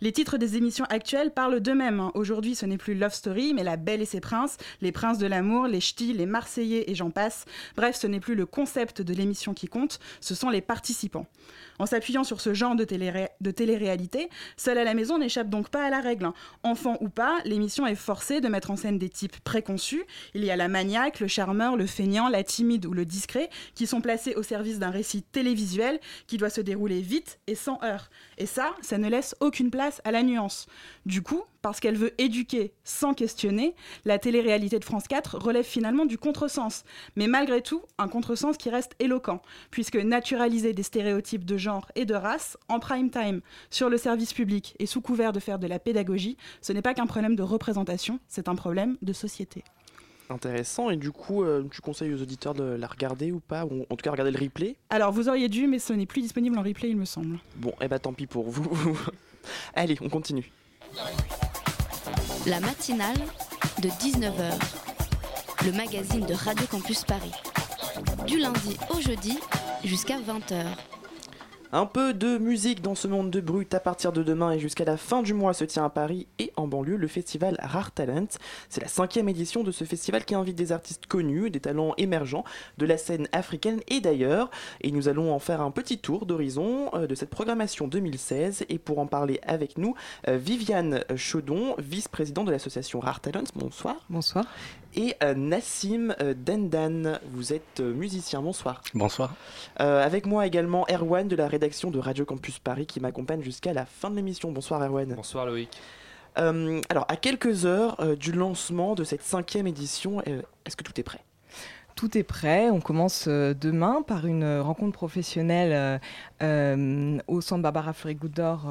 Les titres des émissions actuelles parlent d'eux-mêmes. Hein. Aujourd'hui, ce n'est plus Love Story, mais La Belle et ses Princes, Les Princes de l'amour, Les Ch'tis, Les Marseillais et j'en passe. Bref, ce n'est plus le concept de l'émission qui compte, ce sont les participants. En s'appuyant sur ce genre de télé-réalité, Seul à la maison n'échappe donc pas à la règle. Hein. Enfant ou pas, l'émission est forcée de mettre en scène des types préconçus. Il y a la maniaque, le charmeur, le feignant, la timide ou le discret, qui sont placés au service d'un récit télévisuel qui doit se dérouler vite et sans heurts. Et ça, ça ne laisse aucune place à la nuance. Du coup, parce qu'elle veut éduquer sans questionner, la télé-réalité de France 4 relève finalement du contresens. Mais malgré tout, un contresens qui reste éloquent, puisque naturaliser des stéréotypes de genre et de race en prime time, sur le service public et sous couvert de faire de la pédagogie, ce n'est pas qu'un problème de représentation, c'est un problème de société. Intéressant, et du coup, euh, tu conseilles aux auditeurs de la regarder ou pas, ou en tout cas regarder le replay Alors vous auriez dû, mais ce n'est plus disponible en replay, il me semble. Bon, et eh bah tant pis pour vous. Allez, on continue. La matinale de 19h, le magazine de Radio Campus Paris. Du lundi au jeudi jusqu'à 20h. Un peu de musique dans ce monde de brut à partir de demain et jusqu'à la fin du mois se tient à Paris et en banlieue le festival Rare Talent. C'est la cinquième édition de ce festival qui invite des artistes connus, des talents émergents de la scène africaine et d'ailleurs. Et nous allons en faire un petit tour d'horizon euh, de cette programmation 2016. Et pour en parler avec nous, euh, Viviane Chaudon, vice-présidente de l'association Rare Talent. Bonsoir. Bonsoir. Et euh, Nassim Dendan, vous êtes musicien. Bonsoir. Bonsoir. avec moi également Erwan de la rédaction de Radio Campus Paris qui m'accompagne jusqu'à la fin de l'émission. Bonsoir Erwan. Bonsoir Loïc. alors, à quelques heures du lancement de cette cinquième édition, est-ce que tout est prêt? Tout est prêt. On commence demain par une rencontre professionnelle euh, au centre Barbara Fleury-Goudor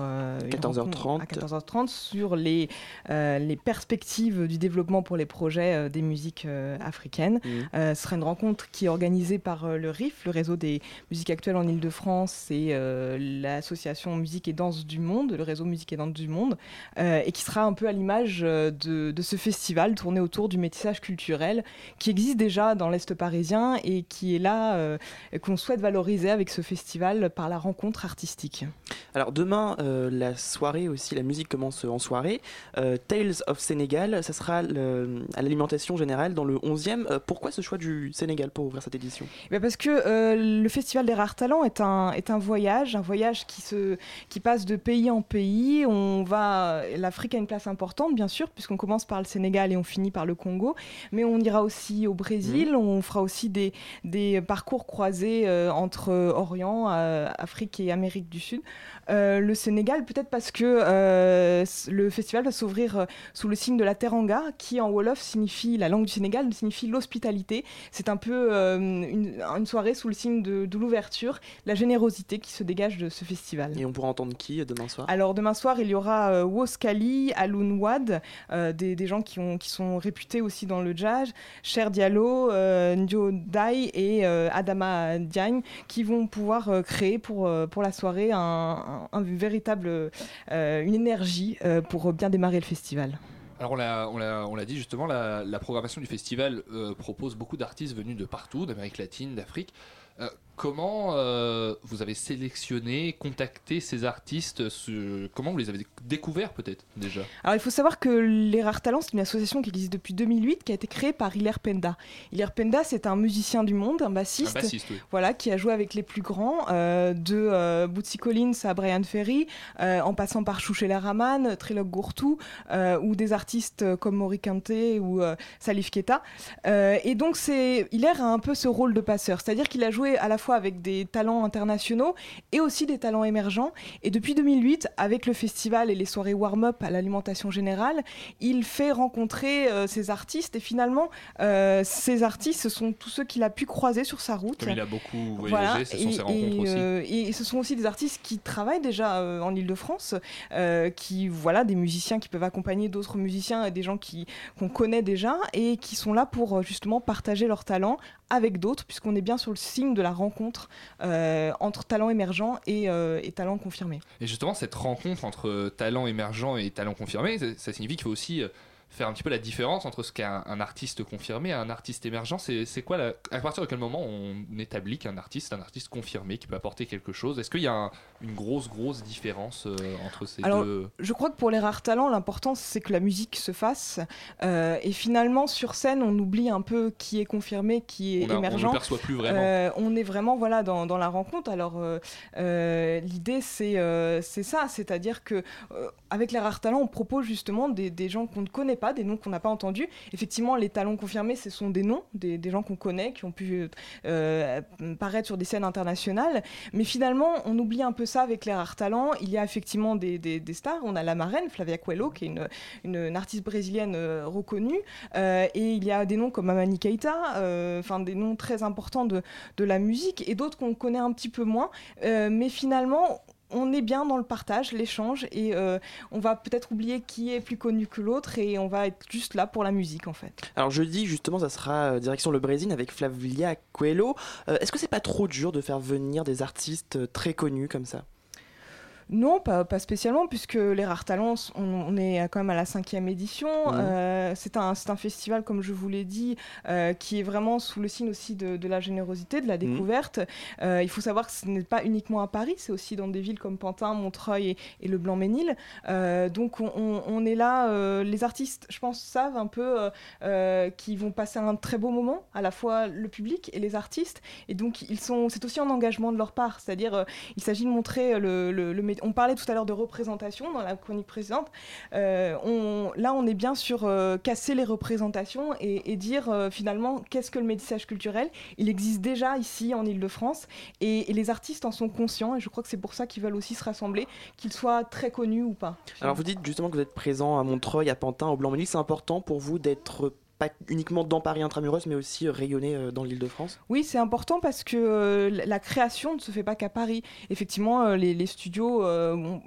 14h30. à 14h30 sur les, euh, les perspectives du développement pour les projets euh, des musiques africaines. Mmh. ce sera une rencontre qui est organisée par le RIF, le réseau des musiques actuelles en Ile-de-France, et l'association Musique et Danse du Monde, le réseau Musique et Danse du Monde, et qui sera un peu à l'image de, de, ce festival tourné autour du métissage culturel qui existe déjà dans l'Est parisien et qui est là, qu'on souhaite valoriser avec ce festival par la rencontre artistique. Alors demain, euh, la soirée aussi, la musique commence en soirée. Euh, Tales of Sénégal, ça sera à l'alimentation générale dans le 11e. Euh, pourquoi ce choix du Sénégal pour ouvrir cette édition? Eh Parce que le Festival des Rares Talents est un, est un voyage, un voyage qui, se, qui passe de pays en pays. On va, L'Afrique a une place importante, bien sûr, puisqu'on commence par le Sénégal et on finit par le Congo. Mais on ira aussi au Brésil, mmh. On fera aussi des, des parcours croisés entre Orient, Afrique Afrique et Amérique du Sud. Euh, le Sénégal, peut-être parce que euh, le festival va s'ouvrir euh, sous le signe de la teranga, qui en Wolof signifie, la langue du Sénégal signifie l'hospitalité. C'est un peu une, soirée sous le signe de, l'ouverture, la générosité qui se dégage de ce festival. Et on pourra entendre qui demain soir? Alors demain soir, il y aura Woskali, Aloun Wad, des, gens qui, ont, qui sont réputés aussi dans le jazz, Cher Diallo, Ndio Dai et Adama Diagne, qui vont pouvoir créer pour, pour la soirée un véritable, euh, une énergie euh, pour bien démarrer le festival. Alors on l'a dit justement, la, programmation du festival euh, propose beaucoup d'artistes venus de partout, d'Amérique latine, d'Afrique. Comment euh, vous avez sélectionné, contacté ces artistes Comment vous les avez découverts peut-être déjà? Alors il faut savoir que les Rares Talents, c'est une association qui existe depuis 2008, qui a été créée par Hilaire Penda. Hilaire Penda, c'est un musicien du monde, un bassiste, voilà, qui a joué avec les plus grands, euh, de euh, Bootsy Collins à Brian Ferry, en passant par Chouchela Rahman, Trilok Gourtou, ou des artistes comme Mori Kante ou Salif Keita. et donc c'est Hilaire a un peu ce rôle de passeur, c'est-à-dire qu'il a joué à la fois avec des talents internationaux et aussi des talents émergents. Et depuis 2008, avec le festival et les soirées warm-up à l'alimentation générale, il fait rencontrer euh, ces artistes et finalement, euh, ces artistes, ce sont tous ceux qu'il a pu croiser sur sa route. Comme il a beaucoup voyagé, ce sont et, ses rencontres aussi. Euh, et ce sont aussi des artistes qui travaillent déjà en Ile-de-France, qui, voilà, des musiciens qui peuvent accompagner d'autres musiciens et des gens qu'on connaît déjà et qui sont là pour justement partager leurs talents avec d'autres, puisqu'on est bien sur le signe de la rencontre euh, entre talents émergents et, euh, et, talents confirmés. Et justement, cette rencontre entre talents émergents et talents confirmés, ça signifie qu'il faut aussi euh, faire un petit peu la différence entre ce qu'est un, artiste confirmé et un artiste émergent. C'est quoi la, À partir de quel moment on établit qu'un artiste, un artiste confirmé qui peut apporter quelque chose? Est-ce qu'il y a une grosse, grosse différence euh, entre ces Alors, deux? Je crois que pour les rares talents, l'important c'est que la musique se fasse. Euh, et finalement, sur scène, on oublie un peu qui est confirmé, qui est émergent. On ne perçoit plus vraiment. Euh, on est vraiment voilà, dans, dans la rencontre. Alors, l'idée c'est ça, c'est-à-dire que avec les rares talents, on propose justement des, des gens qu'on ne connaît des noms qu'on n'a pas entendus. Effectivement, les talents confirmés, ce sont des noms, des, gens qu'on connaît, qui ont pu euh, paraître sur des scènes internationales. Mais finalement, on oublie un peu ça avec les rares talents. Il y a effectivement des, stars. On a la marraine, Flavia Coelho, qui est une, artiste brésilienne euh, reconnue. Euh, et il y a des noms comme Amani Keita, enfin des noms très importants de, de la musique, et d'autres qu'on connaît un petit peu moins. mais finalement, on est bien dans le partage, l'échange, et euh, on va peut-être oublier qui est plus connu que l'autre, et on va être juste là pour la musique en fait. Alors jeudi justement, ça sera euh, direction le Brésil avec Flavia Coelho. Euh, est-ce que c'est pas trop dur de faire venir des artistes très connus comme ça? Non, pas, pas, spécialement, puisque les Rares Talents, on, est quand même à la cinquième édition. Mmh. Euh, c'est un, un, festival, comme je vous l'ai dit, euh, qui est vraiment sous le signe aussi de, de la générosité, de la mmh. découverte. Euh, il faut savoir que ce n'est pas uniquement à Paris, c'est aussi dans des villes comme Pantin, Montreuil et, le Blanc-Ménil. donc on, on, est là, les artistes, je pense, savent un peu qu'ils vont passer un très beau moment, à la fois le public et les artistes. Et donc ils sont, c'est aussi un engagement de leur part, c'est-à-dire il s'agit de montrer le, le, le on parlait tout à l'heure de représentation dans la chronique précédente. Euh, on, là, on est bien sur euh, casser les représentations et, dire euh, finalement qu'est-ce que le métissage culturel? Il existe déjà ici en Ile-de-France et, les artistes en sont conscients et je crois que c'est pour ça qu'ils veulent aussi se rassembler, qu'ils soient très connus ou pas. Alors vous dites justement que vous êtes présent à Montreuil, à Pantin, au Blanc-Ménil. C'est important pour vous d'être pas uniquement dans Paris intramuros, mais aussi euh, rayonner euh, dans l'île de France Oui, c'est important parce que euh, la création ne se fait pas qu'à Paris. Effectivement, les, studios,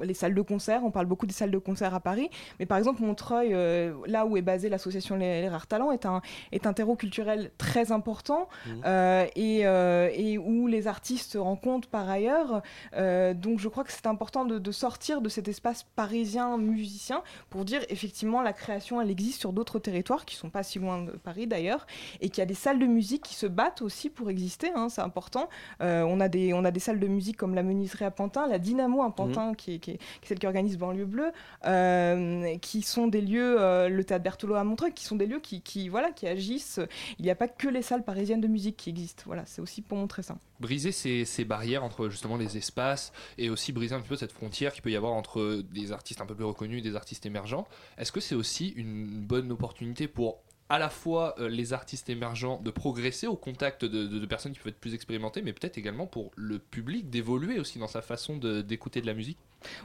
les salles de concert, on parle beaucoup des salles de concert à Paris, mais par exemple, Montreuil, là où est basée l'association les, Rares Talents, est un, est un terreau culturel très important mmh. et, et, où les artistes se rencontrent par ailleurs. donc je crois que c'est important de, de, sortir de cet espace parisien musicien pour dire effectivement la création, elle existe sur d'autres territoires qui sont pas si de Paris d'ailleurs, et qu'il y a des salles de musique qui se battent aussi pour exister, hein, c'est important. Euh, on, a des, on a des salles de musique comme la Menuiserie à Pantin, la Dynamo à Pantin, mhm. qui, est, qui, est, celle qui organise Banlieue Bleue, euh, qui sont des lieux, euh, le Théâtre Berthelot à Montreuil, qui sont des lieux qui, qui, voilà, qui agissent. Il n'y a pas que les salles parisiennes de musique qui existent. Voilà, c'est aussi pour montrer ça. Briser ces, ces, barrières entre justement les espaces et aussi briser un peu cette frontière qu'il peut y avoir entre des artistes un peu plus reconnus, des artistes émergents. Est-ce que c'est aussi une bonne opportunité pour à la fois euh, les artistes émergents de progresser au contact de, personnes qui peuvent être plus expérimentées, mais peut-être également pour le public d'évoluer aussi dans sa façon d'écouter de, la musique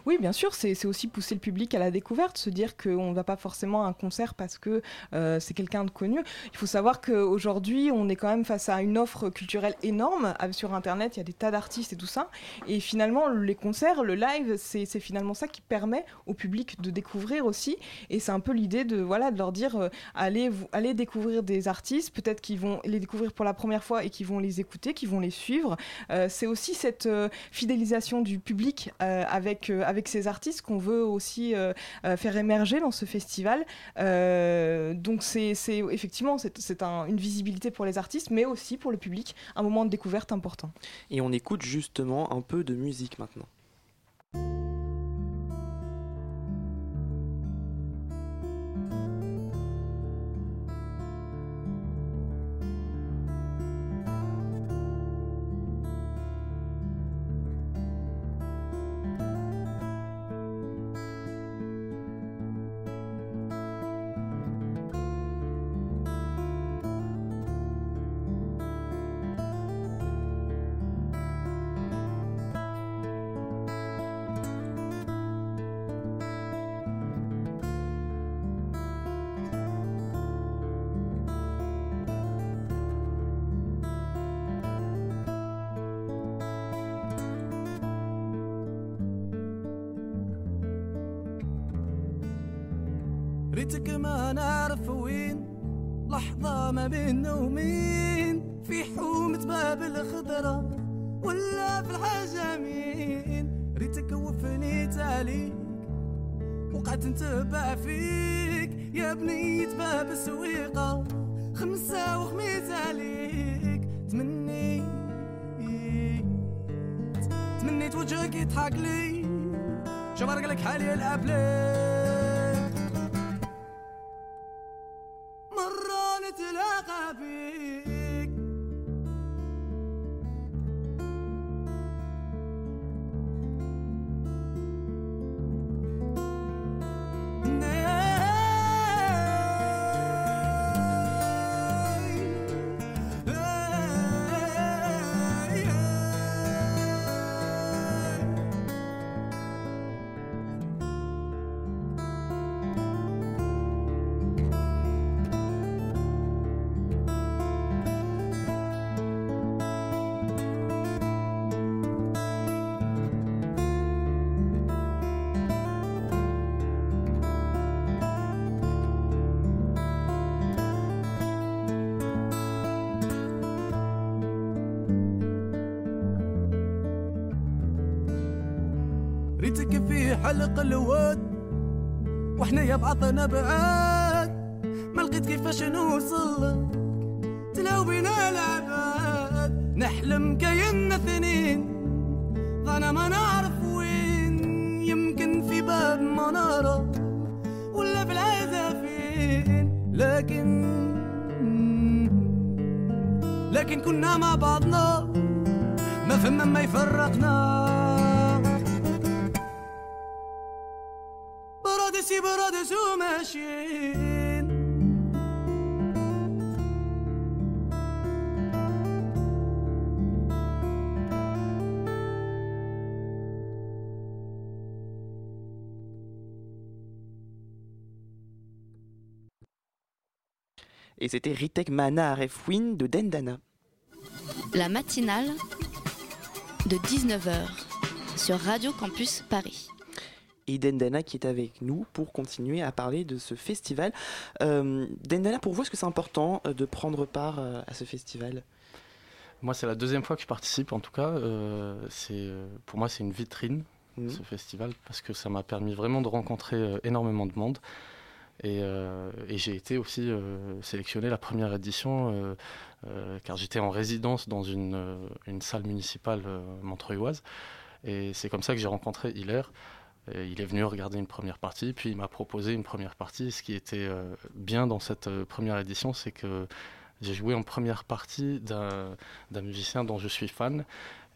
Oui, bien sûr, c'est aussi pousser le public à la découverte, se dire qu'on ne va pas forcément à un concert parce que euh, c'est quelqu'un de connu. Il faut savoir qu'aujourd'hui, on est quand même face à une offre culturelle énorme. Sur Internet, il y a des tas d'artistes et tout ça. Et finalement, les concerts, le live, c'est finalement ça qui permet au public de découvrir aussi. Et c'est un peu l'idée de, voilà, de leur dire, euh, allez, vous aller découvrir des artistes, peut-être qu'ils vont les découvrir pour la première fois et qu'ils vont les écouter, qu'ils vont les suivre. Euh, c'est aussi cette euh, fidélisation du public euh, avec, avec ces artistes qu'on veut aussi faire émerger dans ce festival. donc c'est effectivement c'est un, une visibilité pour les artistes, mais aussi pour le public, un moment de découverte important. Et on écoute justement un peu de musique maintenant. تمنيت وجهك يضحك لي شبرق لك حالي الابلي حلق الود وإحنا يا بعضنا بعاد ما لقيت كيفاش نوصل تلاو بينا العباد. نحلم كاين اثنين أنا ما نعرف وين. يمكن في باب منارة ولا في العزافين لكن لكن كنا مع بعضنا ما فما ما يفرقنا. Et c'était Ritek Mana Arefwin de Dendana. La matinale de 19h sur Radio Campus Paris. Et Dendana qui est avec nous pour continuer à parler de ce festival. Euh, Dendana, pour vous, est-ce que c'est important euh, de prendre part euh, à ce festival? Moi, c'est la deuxième fois que je participe, en tout cas. Euh, c'est, pour moi, c'est une vitrine, Mhm. ce festival, parce que ça m'a permis vraiment de rencontrer énormément de monde. Et, euh, et j'ai été aussi euh, sélectionné la première édition, euh, car j'étais en résidence dans une, salle municipale montreuilloise. Et c'est comme ça que j'ai rencontré Hilaire. Il est venu regarder une première partie, puis il m'a proposé une première partie. Ce qui était bien dans cette première édition, c'est que j'ai joué en première partie d'un musicien dont je suis fan.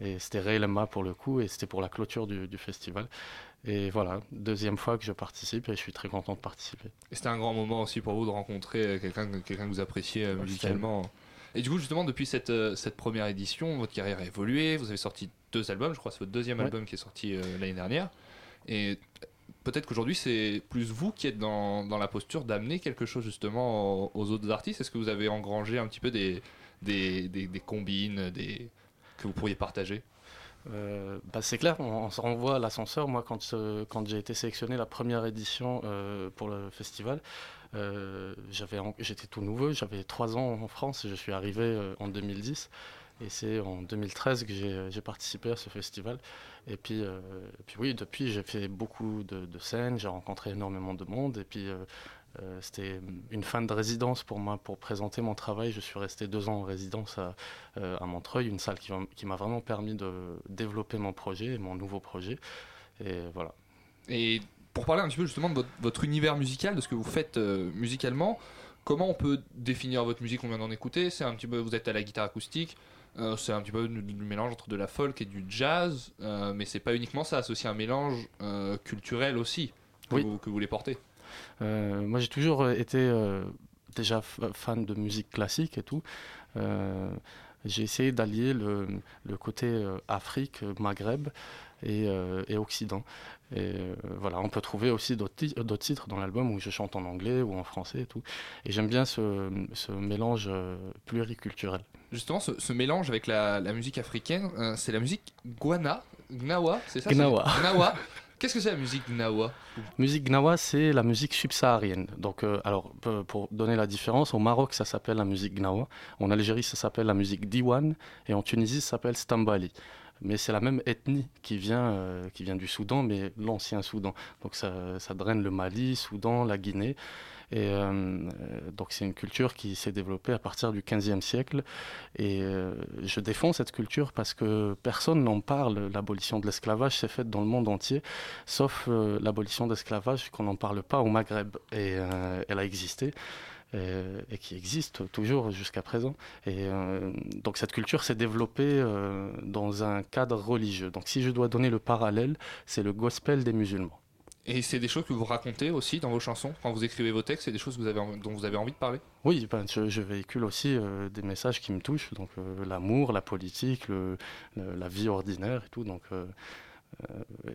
Et c'était Ray Lemma pour le coup, et c'était pour la clôture du, du festival. Et voilà, deuxième fois que je participe, et je suis très content de participer. Et c'était un grand moment aussi pour vous de rencontrer euh, quelqu'un que- quelqu'un que vous appréciez euh, musicalement. Et du coup, justement, depuis cette, euh, cette première édition, votre carrière a évolué. Vous avez sorti deux albums, je crois que c'est votre deuxième Ouais. album qui est sorti l'année dernière. Et peut-être qu'aujourd'hui, c'est plus vous qui êtes dans, dans la posture d'amener quelque chose justement aux, aux autres artistes. Est-ce que vous avez engrangé un petit peu des, des, des, des combines des, que vous pourriez partager Euh, bah, c'est clair, on, on se renvoie à l'ascenseur. Moi, quand, euh, j'ai été sélectionné la première édition euh, pour le festival, j'étais tout nouveau, j'avais trois ans en France, et je suis arrivé en 2010. Et c'est en 2013 que j'ai participé à ce festival. Et puis, et puis oui, depuis, j'ai fait beaucoup de, de scènes, j'ai rencontré énormément de monde. Et puis, euh, c'était une fin de résidence pour moi, pour présenter mon travail. Je suis resté deux ans en résidence à, euh, à Montreuil, une salle qui, m'a vraiment permis de développer mon projet, mon nouveau projet. Et voilà. Et pour parler un petit peu justement de votre, votre univers musical, de ce que vous faites euh, musicalement, comment on peut définir votre musique? On vient d'en écouter. C'est un petit peu, vous êtes à la guitare acoustique. euh, c'est un petit peu du, du mélange entre de la folk et du jazz, euh, mais c'est pas uniquement ça. C'est aussi un mélange euh, culturel aussi que, Oui. vous, que vous voulez porter. Euh, moi, j'ai toujours été euh, déjà fan de musique classique et tout. Euh, j'ai essayé d'allier le, le côté euh, Afrique, euh, Maghreb et, euh, et Occident. Et euh, voilà, on peut trouver aussi d'autres ti- d'autres titres dans l'album où je chante en anglais ou en français et tout. Et j'aime bien ce, ce mélange euh, pluriculturel. Justement, ce, ce mélange avec la, la musique africaine, euh, c'est la musique Guana, Gnawa, c'est ça Gnawa. Gnawa. Qu'est-ce que c'est la musique Gnawa Musique gnawa, c'est la musique subsaharienne. Donc, euh, alors, pour donner la différence, au Maroc, ça s'appelle la musique gnawa. En Algérie, ça s'appelle la musique diwan. Et en Tunisie, ça s'appelle stambali. Mais c'est la même ethnie qui vient, euh, qui vient du Soudan, mais l'ancien Soudan. Donc, ça, ça draine le Mali, Soudan, la Guinée. Et euh, euh, donc, c'est une culture qui s'est développée à partir du 15e siècle. Et euh, je défends cette culture parce que personne n'en parle. L'abolition de l'esclavage s'est faite dans le monde entier sauf l'abolition d'esclavage qu'on n'en parle pas au Maghreb. Et elle a existé. euh, Et, qui existe toujours jusqu'à présent. Et donc cette culture s'est développée dans un cadre religieux. Donc si je dois donner le parallèle, c'est le gospel des musulmans. Et c'est des choses que vous racontez aussi dans vos chansons Quand vous écrivez vos textes, c'est des choses dont vous avez envie de parler? Oui, ben, je, véhicule aussi euh, des messages qui me touchent, donc euh, l'amour, la politique, la vie ordinaire et tout. Donc, euh,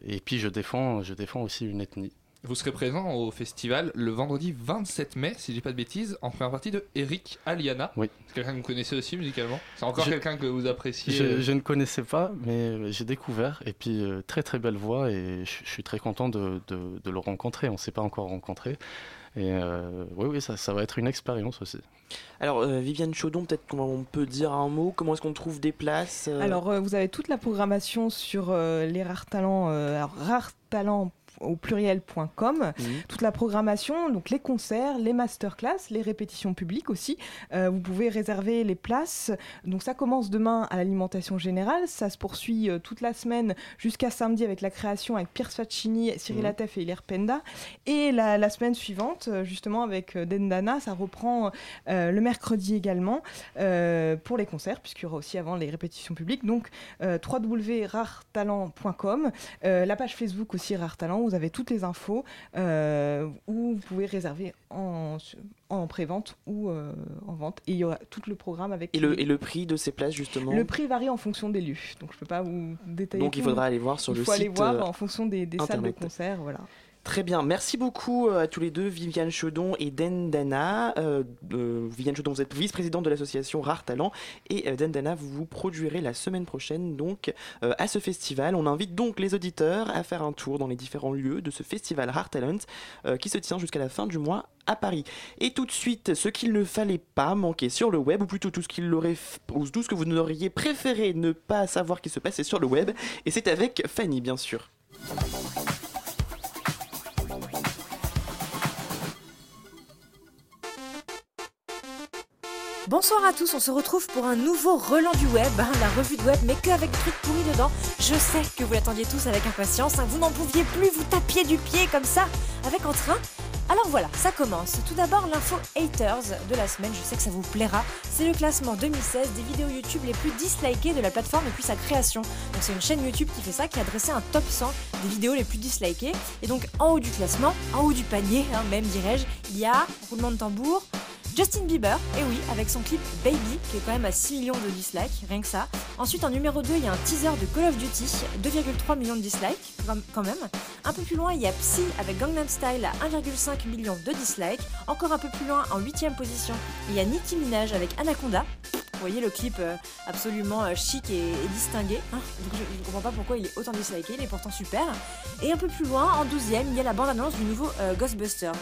et puis je défends, je défends aussi une ethnie. Vous serez présent au festival le vendredi 27 mai, si je dis pas de bêtises, en première partie de Eric Aliana. Oui. C'est quelqu'un que vous connaissez aussi musicalement C'est encore Je- quelqu'un que vous appréciez Je, euh, je ne connaissais pas, mais j'ai découvert. Et puis, euh, très très belle voix. Et je, je suis très content de, de- de le rencontrer. On ne s'est pas encore rencontré. Et oui, oui, ça, ça va être une expérience aussi. Alors, Viviane Chaudon, peut-être qu'on peut dire un mot. Comment est-ce qu'on trouve des places Alors, vous avez toute la programmation sur les rares talents, rares talents au pluriel.com. Toute la programmation, donc les concerts, les masterclass, les répétitions publiques aussi. Euh, vous pouvez réserver les places. Donc ça commence demain à l'alimentation générale. Ça se poursuit euh, toute la semaine jusqu'à samedi avec la création avec Pierre Sfaccini, Cyril mmh. et Hilaire Penda. Et la, semaine suivante, euh, justement avec Dendana, ça reprend le mercredi également pour les concerts, puisqu'il y aura aussi avant les répétitions publiques. Donc www.rartalent.com, la page Facebook aussi Rare Talent vous avez toutes les infos euh, où vous pouvez réserver en, en pré-vente ou euh, en vente. Et il y aura tout le programme avec. Et, le, et le prix de ces places, justement Le prix varie en fonction des lieux. Donc je ne peux pas vous détailler. Donc il faudra aller voir sur le site. Il faut aller voir euh, en fonction des, des salles de concert. Voilà. Très bien, merci beaucoup euh, à tous les deux, Viviane Chaudon et Dendana. Euh, euh, Viviane Chaudon, vous êtes vice-présidente de l'association Rare Talent et Dendana, vous vous produirez la semaine prochaine donc à ce festival. On invite donc les auditeurs à faire un tour dans les différents lieux de ce festival Rare Talent qui se tient jusqu'à la fin du mois à Paris. Et tout de suite, ce qu'il ne fallait pas manquer sur le web, ou plutôt tout ce, qu'il aurait, ou tout ce que vous n'auriez préféré ne pas savoir qui se passait sur le web, et c'est avec Fanny bien sûr. Bonsoir à tous, on se retrouve pour un nouveau relan du web, hein, la revue de web, mais qu'avec trucs pourris dedans. Je sais que vous l'attendiez tous avec impatience, hein. vous n'en pouviez plus, vous tapiez du pied comme ça, avec entrain. Alors voilà, ça commence. Tout d'abord, l'info haters de la semaine, je sais que ça vous plaira. C'est le classement 2016 des vidéos YouTube les plus dislikées de la plateforme depuis sa création. Donc c'est une chaîne YouTube qui fait ça, qui a dressé un top 100 des vidéos les plus dislikées. Et donc en haut du classement, en haut du panier, hein, même dirais-je, il y a, roulement de tambour, Justin Bieber, et oui, avec son clip Baby, qui est quand même à 6 millions de dislikes, rien que ça. Ensuite, en numéro 2, il y a un teaser de Call of Duty, 2,3 millions de dislikes, quand même. Un peu plus loin, il y a Psy avec Gangnam Style à 1,5 million de dislikes. Encore un peu plus loin, en 8 position, il y a Nicki Minaj avec Anaconda, vous voyez le clip euh, absolument euh, chic et, distingué. Hein. je ne comprends pas pourquoi il est autant disliké, il est pourtant super. Et un peu plus loin, en 12ème, il y a la bande-annonce du nouveau euh, Ghostbusters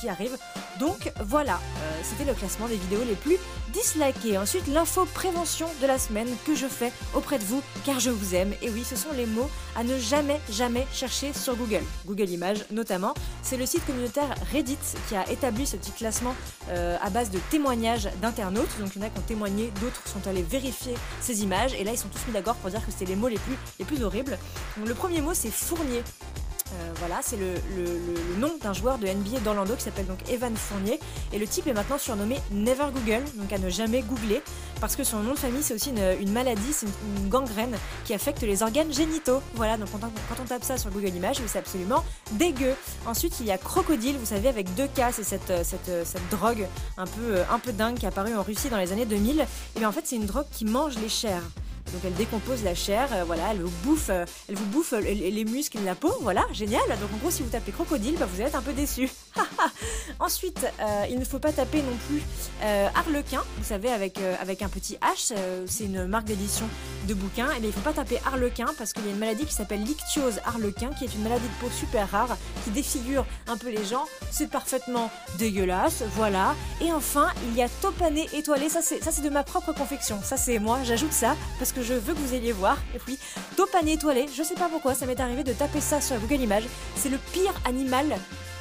qui, arrive. Donc voilà, c'était le classement des vidéos les plus dislikées. Ensuite, l'info prévention de la semaine que je fais auprès de vous, car je vous aime. Et oui, ce sont les mots à ne jamais, jamais chercher sur Google. Google Images notamment. C'est le site communautaire Reddit qui a établi ce petit classement à base de témoignages d'internautes. Donc il y en a qui ont témoigné d'autres sont allés vérifier ces images et là ils sont tous mis d'accord pour dire que c'était les mots les plus, les plus horribles. Le premier mot c'est Fournier. Euh, voilà, c'est le, nom d'un joueur de NBA d'Orlando qui s'appelle donc Evan Fournier. Et le type est maintenant surnommé Never Google, donc à ne jamais googler, parce que son nom de famille c'est aussi une, maladie, c'est une, gangrène qui affecte les organes génitaux. Voilà, donc quand on, tape ça sur Google Images, c'est absolument dégueu. Ensuite, il y a Crocodile, vous savez, avec deux K, c'est cette, cette, cette, drogue un peu, un peu dingue qui est apparue en Russie dans les années 2000. Et bien en fait, c'est une drogue qui mange les chairs. Donc elle décompose la chair, euh, voilà, elle vous bouffe, euh, elle vous bouffe euh, les, muscles et la peau, voilà, génial. Donc en gros, si vous tapez crocodile, bah, vous allez être un peu déçu. Ensuite, il ne faut pas taper non plus harlequin, vous savez, avec, avec un petit H, c'est une marque d'édition de bouquins. Et eh bien il ne faut pas taper harlequin parce qu'il y a une maladie qui s'appelle l'ictiose harlequin, qui est une maladie de peau super rare, qui défigure un peu les gens. C'est parfaitement dégueulasse, voilà. Et enfin, il y a topané étoilé, ça c'est de ma propre confection, ça c'est moi, j'ajoute ça parce que je veux que vous ayez voir. Et oui, Topane étoilé, je sais pas pourquoi, ça m'est arrivé de taper ça sur Google Images. C'est le pire animal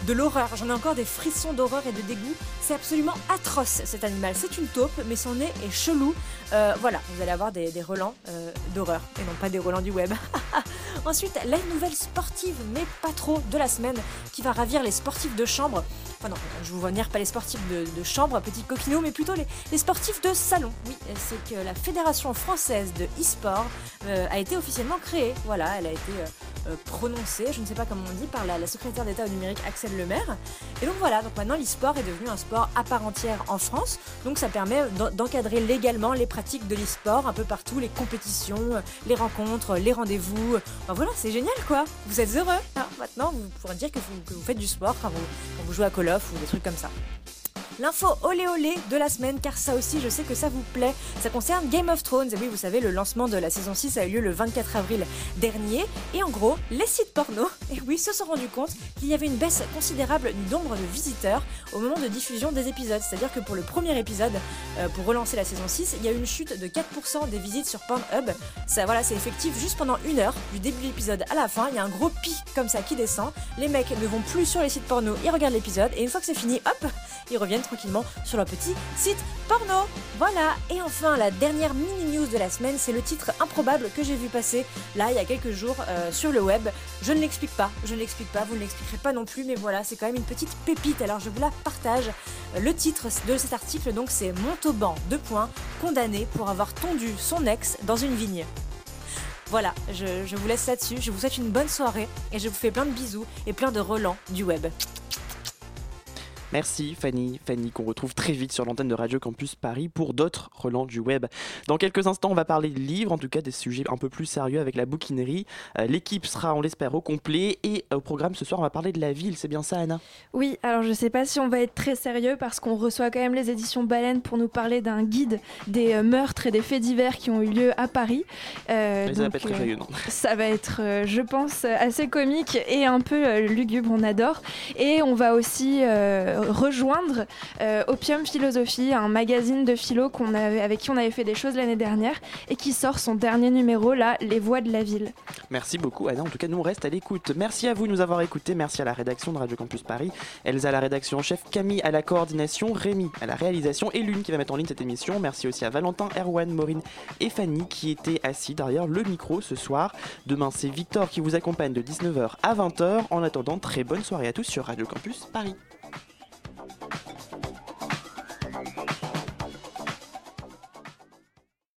de l'horreur. J'en ai encore des frissons d'horreur et de dégoût. C'est absolument atroce cet animal. C'est une taupe, mais son nez est chelou. Euh, voilà, vous allez avoir des, relents euh, d'horreur et non pas des relents du web. Ensuite, la nouvelle sportive, mais pas trop, de la semaine qui va ravir les sportifs de chambre. Enfin non, je vous vois venir pas les sportifs de, chambre, petit coquinot, mais plutôt les, sportifs de salon. Oui, c'est que la Fédération française de e-sport euh, a été officiellement créée. Voilà, elle a été euh, prononcé, je ne sais pas comment on dit, par la, secrétaire d'État au numérique Axel Lemaire. Et donc voilà, donc maintenant l'e-sport est devenu un sport à part entière en France. Donc ça permet d'encadrer légalement les pratiques de l'e-sport un peu partout, les compétitions, les rencontres, les rendez-vous. Enfin voilà, c'est génial quoi. Vous êtes heureux. Hein. maintenant, vous pourrez dire que vous, faites du sport quand vous jouez à Call ou des trucs comme ça. L'info olé olé de la semaine, car ça aussi, je sais que ça vous plaît. Ça concerne Game of Thrones. Et oui, vous savez, le lancement de la saison 6 a eu lieu le 24 avril dernier. Et en gros, les sites porno, et oui, se sont rendus compte qu'il y avait une baisse considérable du nombre de visiteurs au moment de diffusion des épisodes. C'est-à-dire que pour le premier épisode, euh, pour relancer la saison 6, il y a eu une chute de 4% des visites sur Pornhub. Ça, voilà, c'est effectif juste pendant une heure, du début de l'épisode à la fin. Il y a un gros pic comme ça qui descend. Les mecs ne vont plus sur les sites porno, ils regardent l'épisode et une fois que c'est fini, hop, ils reviennent tranquillement sur leur petit site porno. Voilà. Et enfin, la dernière mini news de la semaine, c'est le titre improbable que j'ai vu passer là il y a quelques jours euh, sur le web. Je ne l'explique pas, je ne l'explique pas, vous ne l'expliquerez pas non plus, mais voilà, c'est quand même une petite pépite. Alors je vous la partage. Le titre de cet article, donc, c'est Montauban, deux points, condamné pour avoir tondu son ex dans une vigne. Voilà, je, je vous laisse là-dessus. Je vous souhaite une bonne soirée et je vous fais plein de bisous et plein de relents du web. Merci Fanny, Fanny qu'on retrouve très vite sur l'antenne de Radio Campus Paris pour d'autres relents du web. Dans quelques instants, on va parler de livres, en tout cas des sujets un peu plus sérieux avec la bouquinerie. Euh, L'équipe sera, on l'espère, au complet et au programme ce soir, on va parler de la ville. C'est bien ça, Anna? Oui, alors je sais pas si on va être très sérieux parce qu'on reçoit quand même les éditions Baleine pour nous parler d'un guide des euh, meurtres et des faits divers qui ont eu lieu à Paris. Euh, ça va pas être très joyeux, non Ça va être, euh, je pense, assez comique et un peu euh, lugubre, on adore. Et on va aussi euh, rejoindre euh, Opium Philosophie, un magazine de philo avait, avec qui on avait fait des choses l'année dernière et qui sort son dernier numéro, là, Les Voix de la Ville. Merci beaucoup Anna, en tout cas nous on reste à l'écoute. Merci à vous de nous avoir écoutés, merci à la rédaction de Radio Campus Paris, Elsa la rédaction en chef, Camille à la coordination, Rémi à la réalisation et Lune qui va mettre en ligne cette émission. Merci aussi à Valentin, Erwan, Maureen et Fanny qui étaient assis derrière le micro ce soir. Demain c'est Victor qui vous accompagne de 19h à 20h. En attendant, très bonne soirée à tous sur Radio Campus Paris. Thank you.